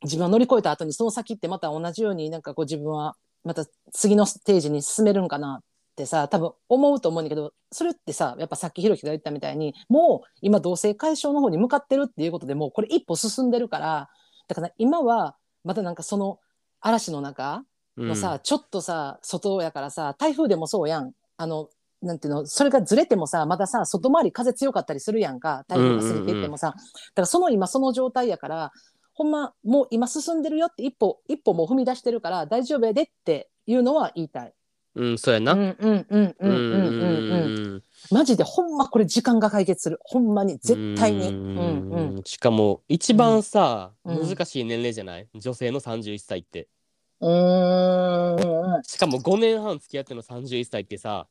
自分は乗り越えた後にその先ってまた同じようになんかこう自分はまた次のステージに進めるんかなってさ多分思うと思うんだけどそれってさやっぱさっきひろきが言ったみたいにもう今同性解消の方に向かってるっていうことでもうこれ一歩進んでるからだから今はまたなんかその嵐の中うん。のさ、ちょっとさ外やからさ台風でもそうやん。あのなんていうのそれがずれてもさまださ外回り風強かったりするやんか台風が過ぎていってもさ、だからその今その状態やからほんまもう今進んでるよって一歩一歩もう踏み出してるから大丈夫やでっていうのは言いたい。うん、そうやな。うんうんうんうんうんうん。うん。マジでほんまこれ時間が解決する。ほんまに絶対に。ううんうん。んしかも一番さ、うん。難しい年齢じゃない？女性の31歳って。うーん。しかも5年半付き合っての31歳ってさ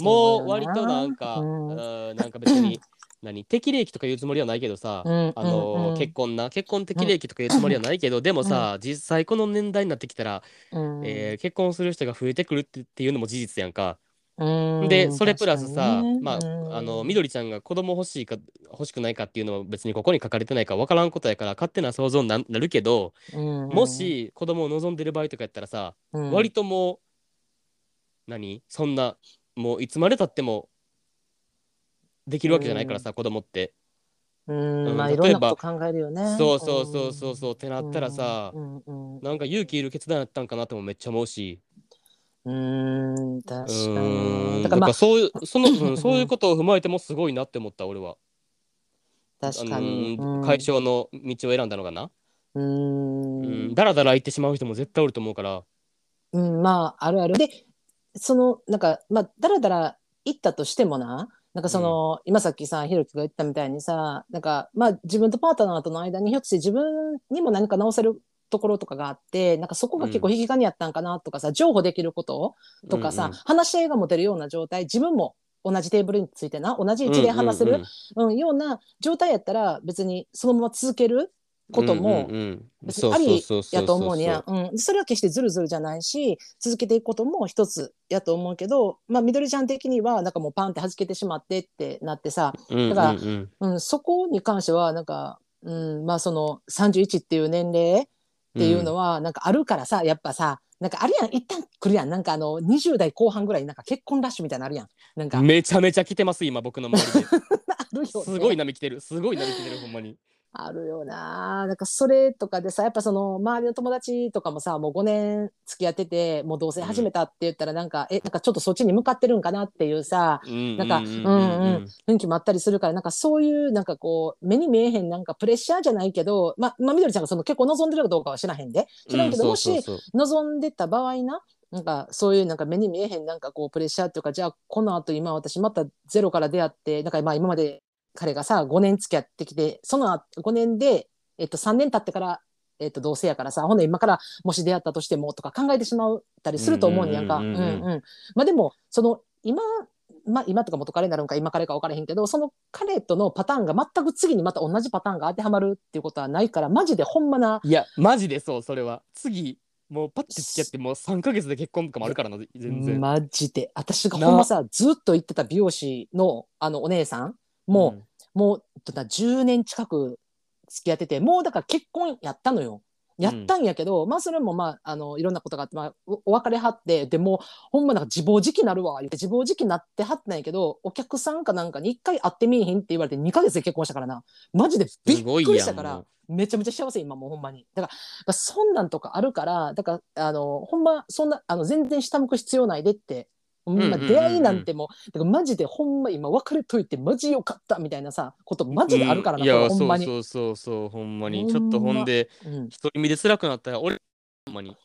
もう割となんか、うん。うんなんか別に何？適齢期とか言うつもりはないけどさ、うんあのうん。結婚な？結婚適齢期とか言うつもりはないけど、でもさ、実際この年代になってきたら、うん。えー結婚する人が増えてくるってっていうのも事実やんか。うんでそれプラスさ、まあうん。あのみどりちゃんが子供欲しいか欲しくないかっていうのは別にここに書かれてないから分からんことやから勝手な想像にななるけど、うんもし子供を望んでる場合とかやったらさ、うん。割ともう何？そんなもういつまでたってもできるわけじゃないからさ、子供って。うんうんまあいろんな例えば考えるよね。そうそうそうそうそうってなったらさ、うんうんなんか勇気いる決断やったんかなともめっちゃ思うし。うんうん確かに。んだからまあそういう *laughs* その、うんそういうことを踏まえてもすごいなって思った俺は。確かに。解消の道を選んだのかな？ううんんだらだら行ってしまう人も絶対おると思うから。うんまああるあるでそのなんかまあだらだら行ったとしてもな。なんかその、今さっきさひろきが言ったみたいにさなんかまあ自分とパートナーとの間にひょっとして自分にも何か直せるところとかがあってなんかそこが結構引き金やったんかなとかさ、譲歩できること？とかさ、うんうん。話し合いが持てるような状態？自分も同じテーブルについてな？同じ位置で話せる、うんような状態やったら別にそのまま続ける？ことも別にありやと思うにや、うん、それは決してずるずるじゃないし続けていくことも一つやと思うけど、まあ、みどりちゃん的にはなんかもうパンってはじけてしまってってなってさだから、うんうん、そこに関してはなんか、うんまあ、その31っていう年齢っていうのはなんかあるからさやっぱさなんかあるやん。一旦来るやん。なんかあの20代後半ぐらいなんか結婚ラッシュみたいなのあるやん。なんか。めちゃめちゃ来てます今僕の周りで。*laughs* ね、すごい波来てる。すごい波来てるほんまにあるよな。なんかそれとかでさやっぱその周りの友達とかもさもう5年付き合っててもう同棲始めたって言ったらなんか、うん、えなんかちょっとそっちに向かってるんかなっていうさ、うん、なんかうんうん雰囲気もあったりするからなんかそういうなんかこう目に見えへんなんかプレッシャーじゃないけどままあみどりちゃんがその結構望んでるかどうかは知らへんで。知らんけど、もし望んでた場合ななんかそういうなんか目に見えへんなんかこうプレッシャーっていうかじゃあこのあと今私またゼロから出会ってなんかまあ今まで彼がさ5年付き合ってきてその5年で、えっと、3年経ってから、えっと、同棲やからさほんで今からもし出会ったとしてもとか考えてしまったりすると思うんやんか。まあでもその今まあ、今とか元彼になるんか今彼か分からへんけどその彼とのパターンが全く次にまた同じパターンが当てはまるっていうことはないからマジでほんまないやマジでそうそれは。次もうパッて付き合ってもう3か月で結婚とかもあるからな全然。マジで。私がほんまさずっと行ってた美容師のあのお姉さんも、うん、もう10年近く付き合っててもうだから結婚やったのよ。やったんやけど、うん、まあそれもまああのいろんなことがあって、まあ、お別れはってでもほんまなんか自暴自棄なるわ言って自暴自棄になってはったんやけどお客さんかなんかに1回会ってみいひんって言われて2か月で結婚したからな。マジでびっくりしたからめちゃめちゃ幸せ今もうほんまに。だからそんなんとかあるからだからあのほんまそんなあの全然下向く必要ないでってほんま出会いなんてもうだからマジでほんま今別れといてマジよかったみたいなさことマジであるからな、うん、いやほんまに。そうそうそうほんまに。ちょっとほんで一、人身で辛くなったら俺ほんまに。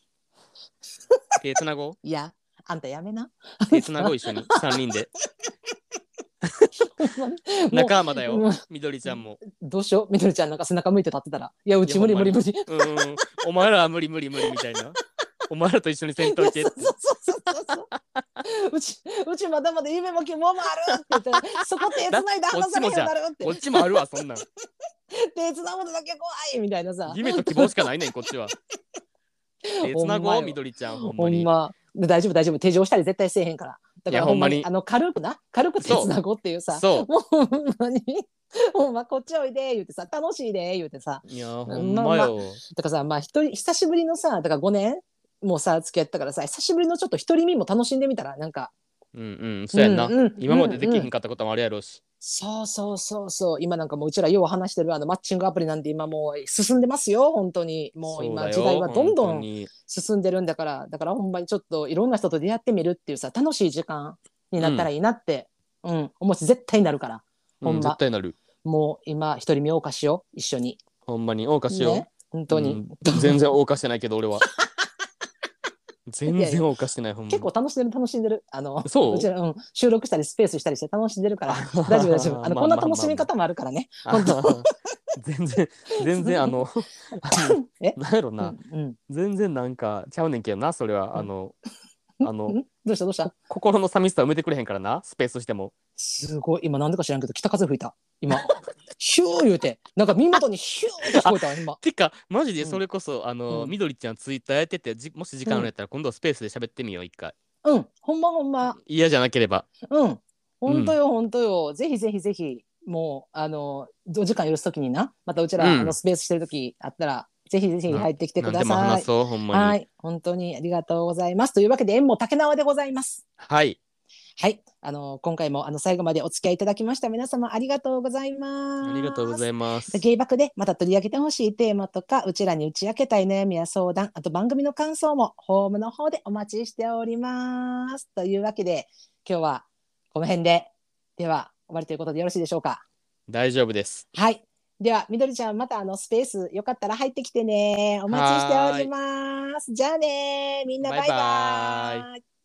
*laughs* 手つなごう？いやあんたやめな。手つなごう？一緒に。3人で。仲間だよ、みどりちゃんも。どうしよう、みどりちゃんなんか背中向いて立ってたら。いや、うち無理無理無理。うん、お前らは無理無理無理みたいな。お前らと一緒にせんといて。*laughs* そうそうそうそうう *laughs* ち、うちまだまだ夢も希望もあるって言って、*laughs* そこ手つないで話されへんなるって。こっちもあるわ、そんなん。*laughs* 手つなぐのだけ怖いみたいなさ。夢と希望しかないねん、こっちは。手つなごう、みどりちゃん、ほんまに。大丈夫、大丈夫。手錠したり絶対せえへんから。だからほんまに。あの、軽くな、軽く手つなごうっていうさ。そう。もうほんまに。ほんまこっちおいで言うてさ楽しいで言うてさいやほんまよ、まあ、だからさまあ一人久しぶりのさだから5年もうさ付き合ったからさ久しぶりのちょっと独り身も楽しんでみたらなんか。うんうんそうやんな、うんうん、今までできひんかったこともあるやろうし、そうそうそうそう。今なんかもううちらよう話してるあのマッチングアプリなんて今もう進んでますよ。本当に。もう今時代はどんどん進んでるんだから。だからほんまにちょっといろんな人と出会ってみるっていうさ楽しい時間になったらいいなって、うん、うん、思うし絶対なるから。ほんま、うん、絶対なる。もう今独り身謳歌しよう。一緒に。ほんまに謳歌しよう、ね、本当に、うん、全然謳歌してないけど俺は *laughs* 全然謳歌してないほんま結構楽しんでる楽しんでる。あのそう。うちら、うん、収録したりスペースしたりして楽しんでるから *laughs* 大丈夫大丈夫。あのこんな楽しみ方もあるからね。本当。全然全然あの *laughs* え？なんやろな、うんうん、全然なんかちゃうねんけどなそれは、あのあのどうした？どうした？心の寂しさ埋めてくれへんからなスペースしても。すごい。今なんでか知らんけど北風吹いた。今。*laughs* ヒュー言うて。なんか耳元にヒューって聞こえた今。てかマジでそれこそ、あの、みどりちゃんツイッターやっててもし時間あるやったら、今度スペースで喋ってみよう一回。うん。ほんまほんま。嫌じゃなければ。うん。ほんとよ、ほんとよ。ぜひぜひぜひもうあのお時間許すときにな。またうちら、あのスペースしてる時あったらぜひぜひ入ってきてください。そうほんまに。はい、本当にありがとうございます。というわけで、縁も竹縄でございます。はい。はい、あの今回もあの最後までお付き合いいただきました皆様ありがとうございます。ありがとうございます。芸爆でまた取り上げてほしいテーマとかうちらに打ち明けたい悩みや相談あと番組の感想もホームの方でお待ちしております。というわけで今日はこの辺ででは終わりということでよろしいでしょうか？大丈夫です。はい。では、みどりちゃん、またあのスペースよかったら入ってきてね。お待ちしております。じゃあねみんなバイバイ。バイバ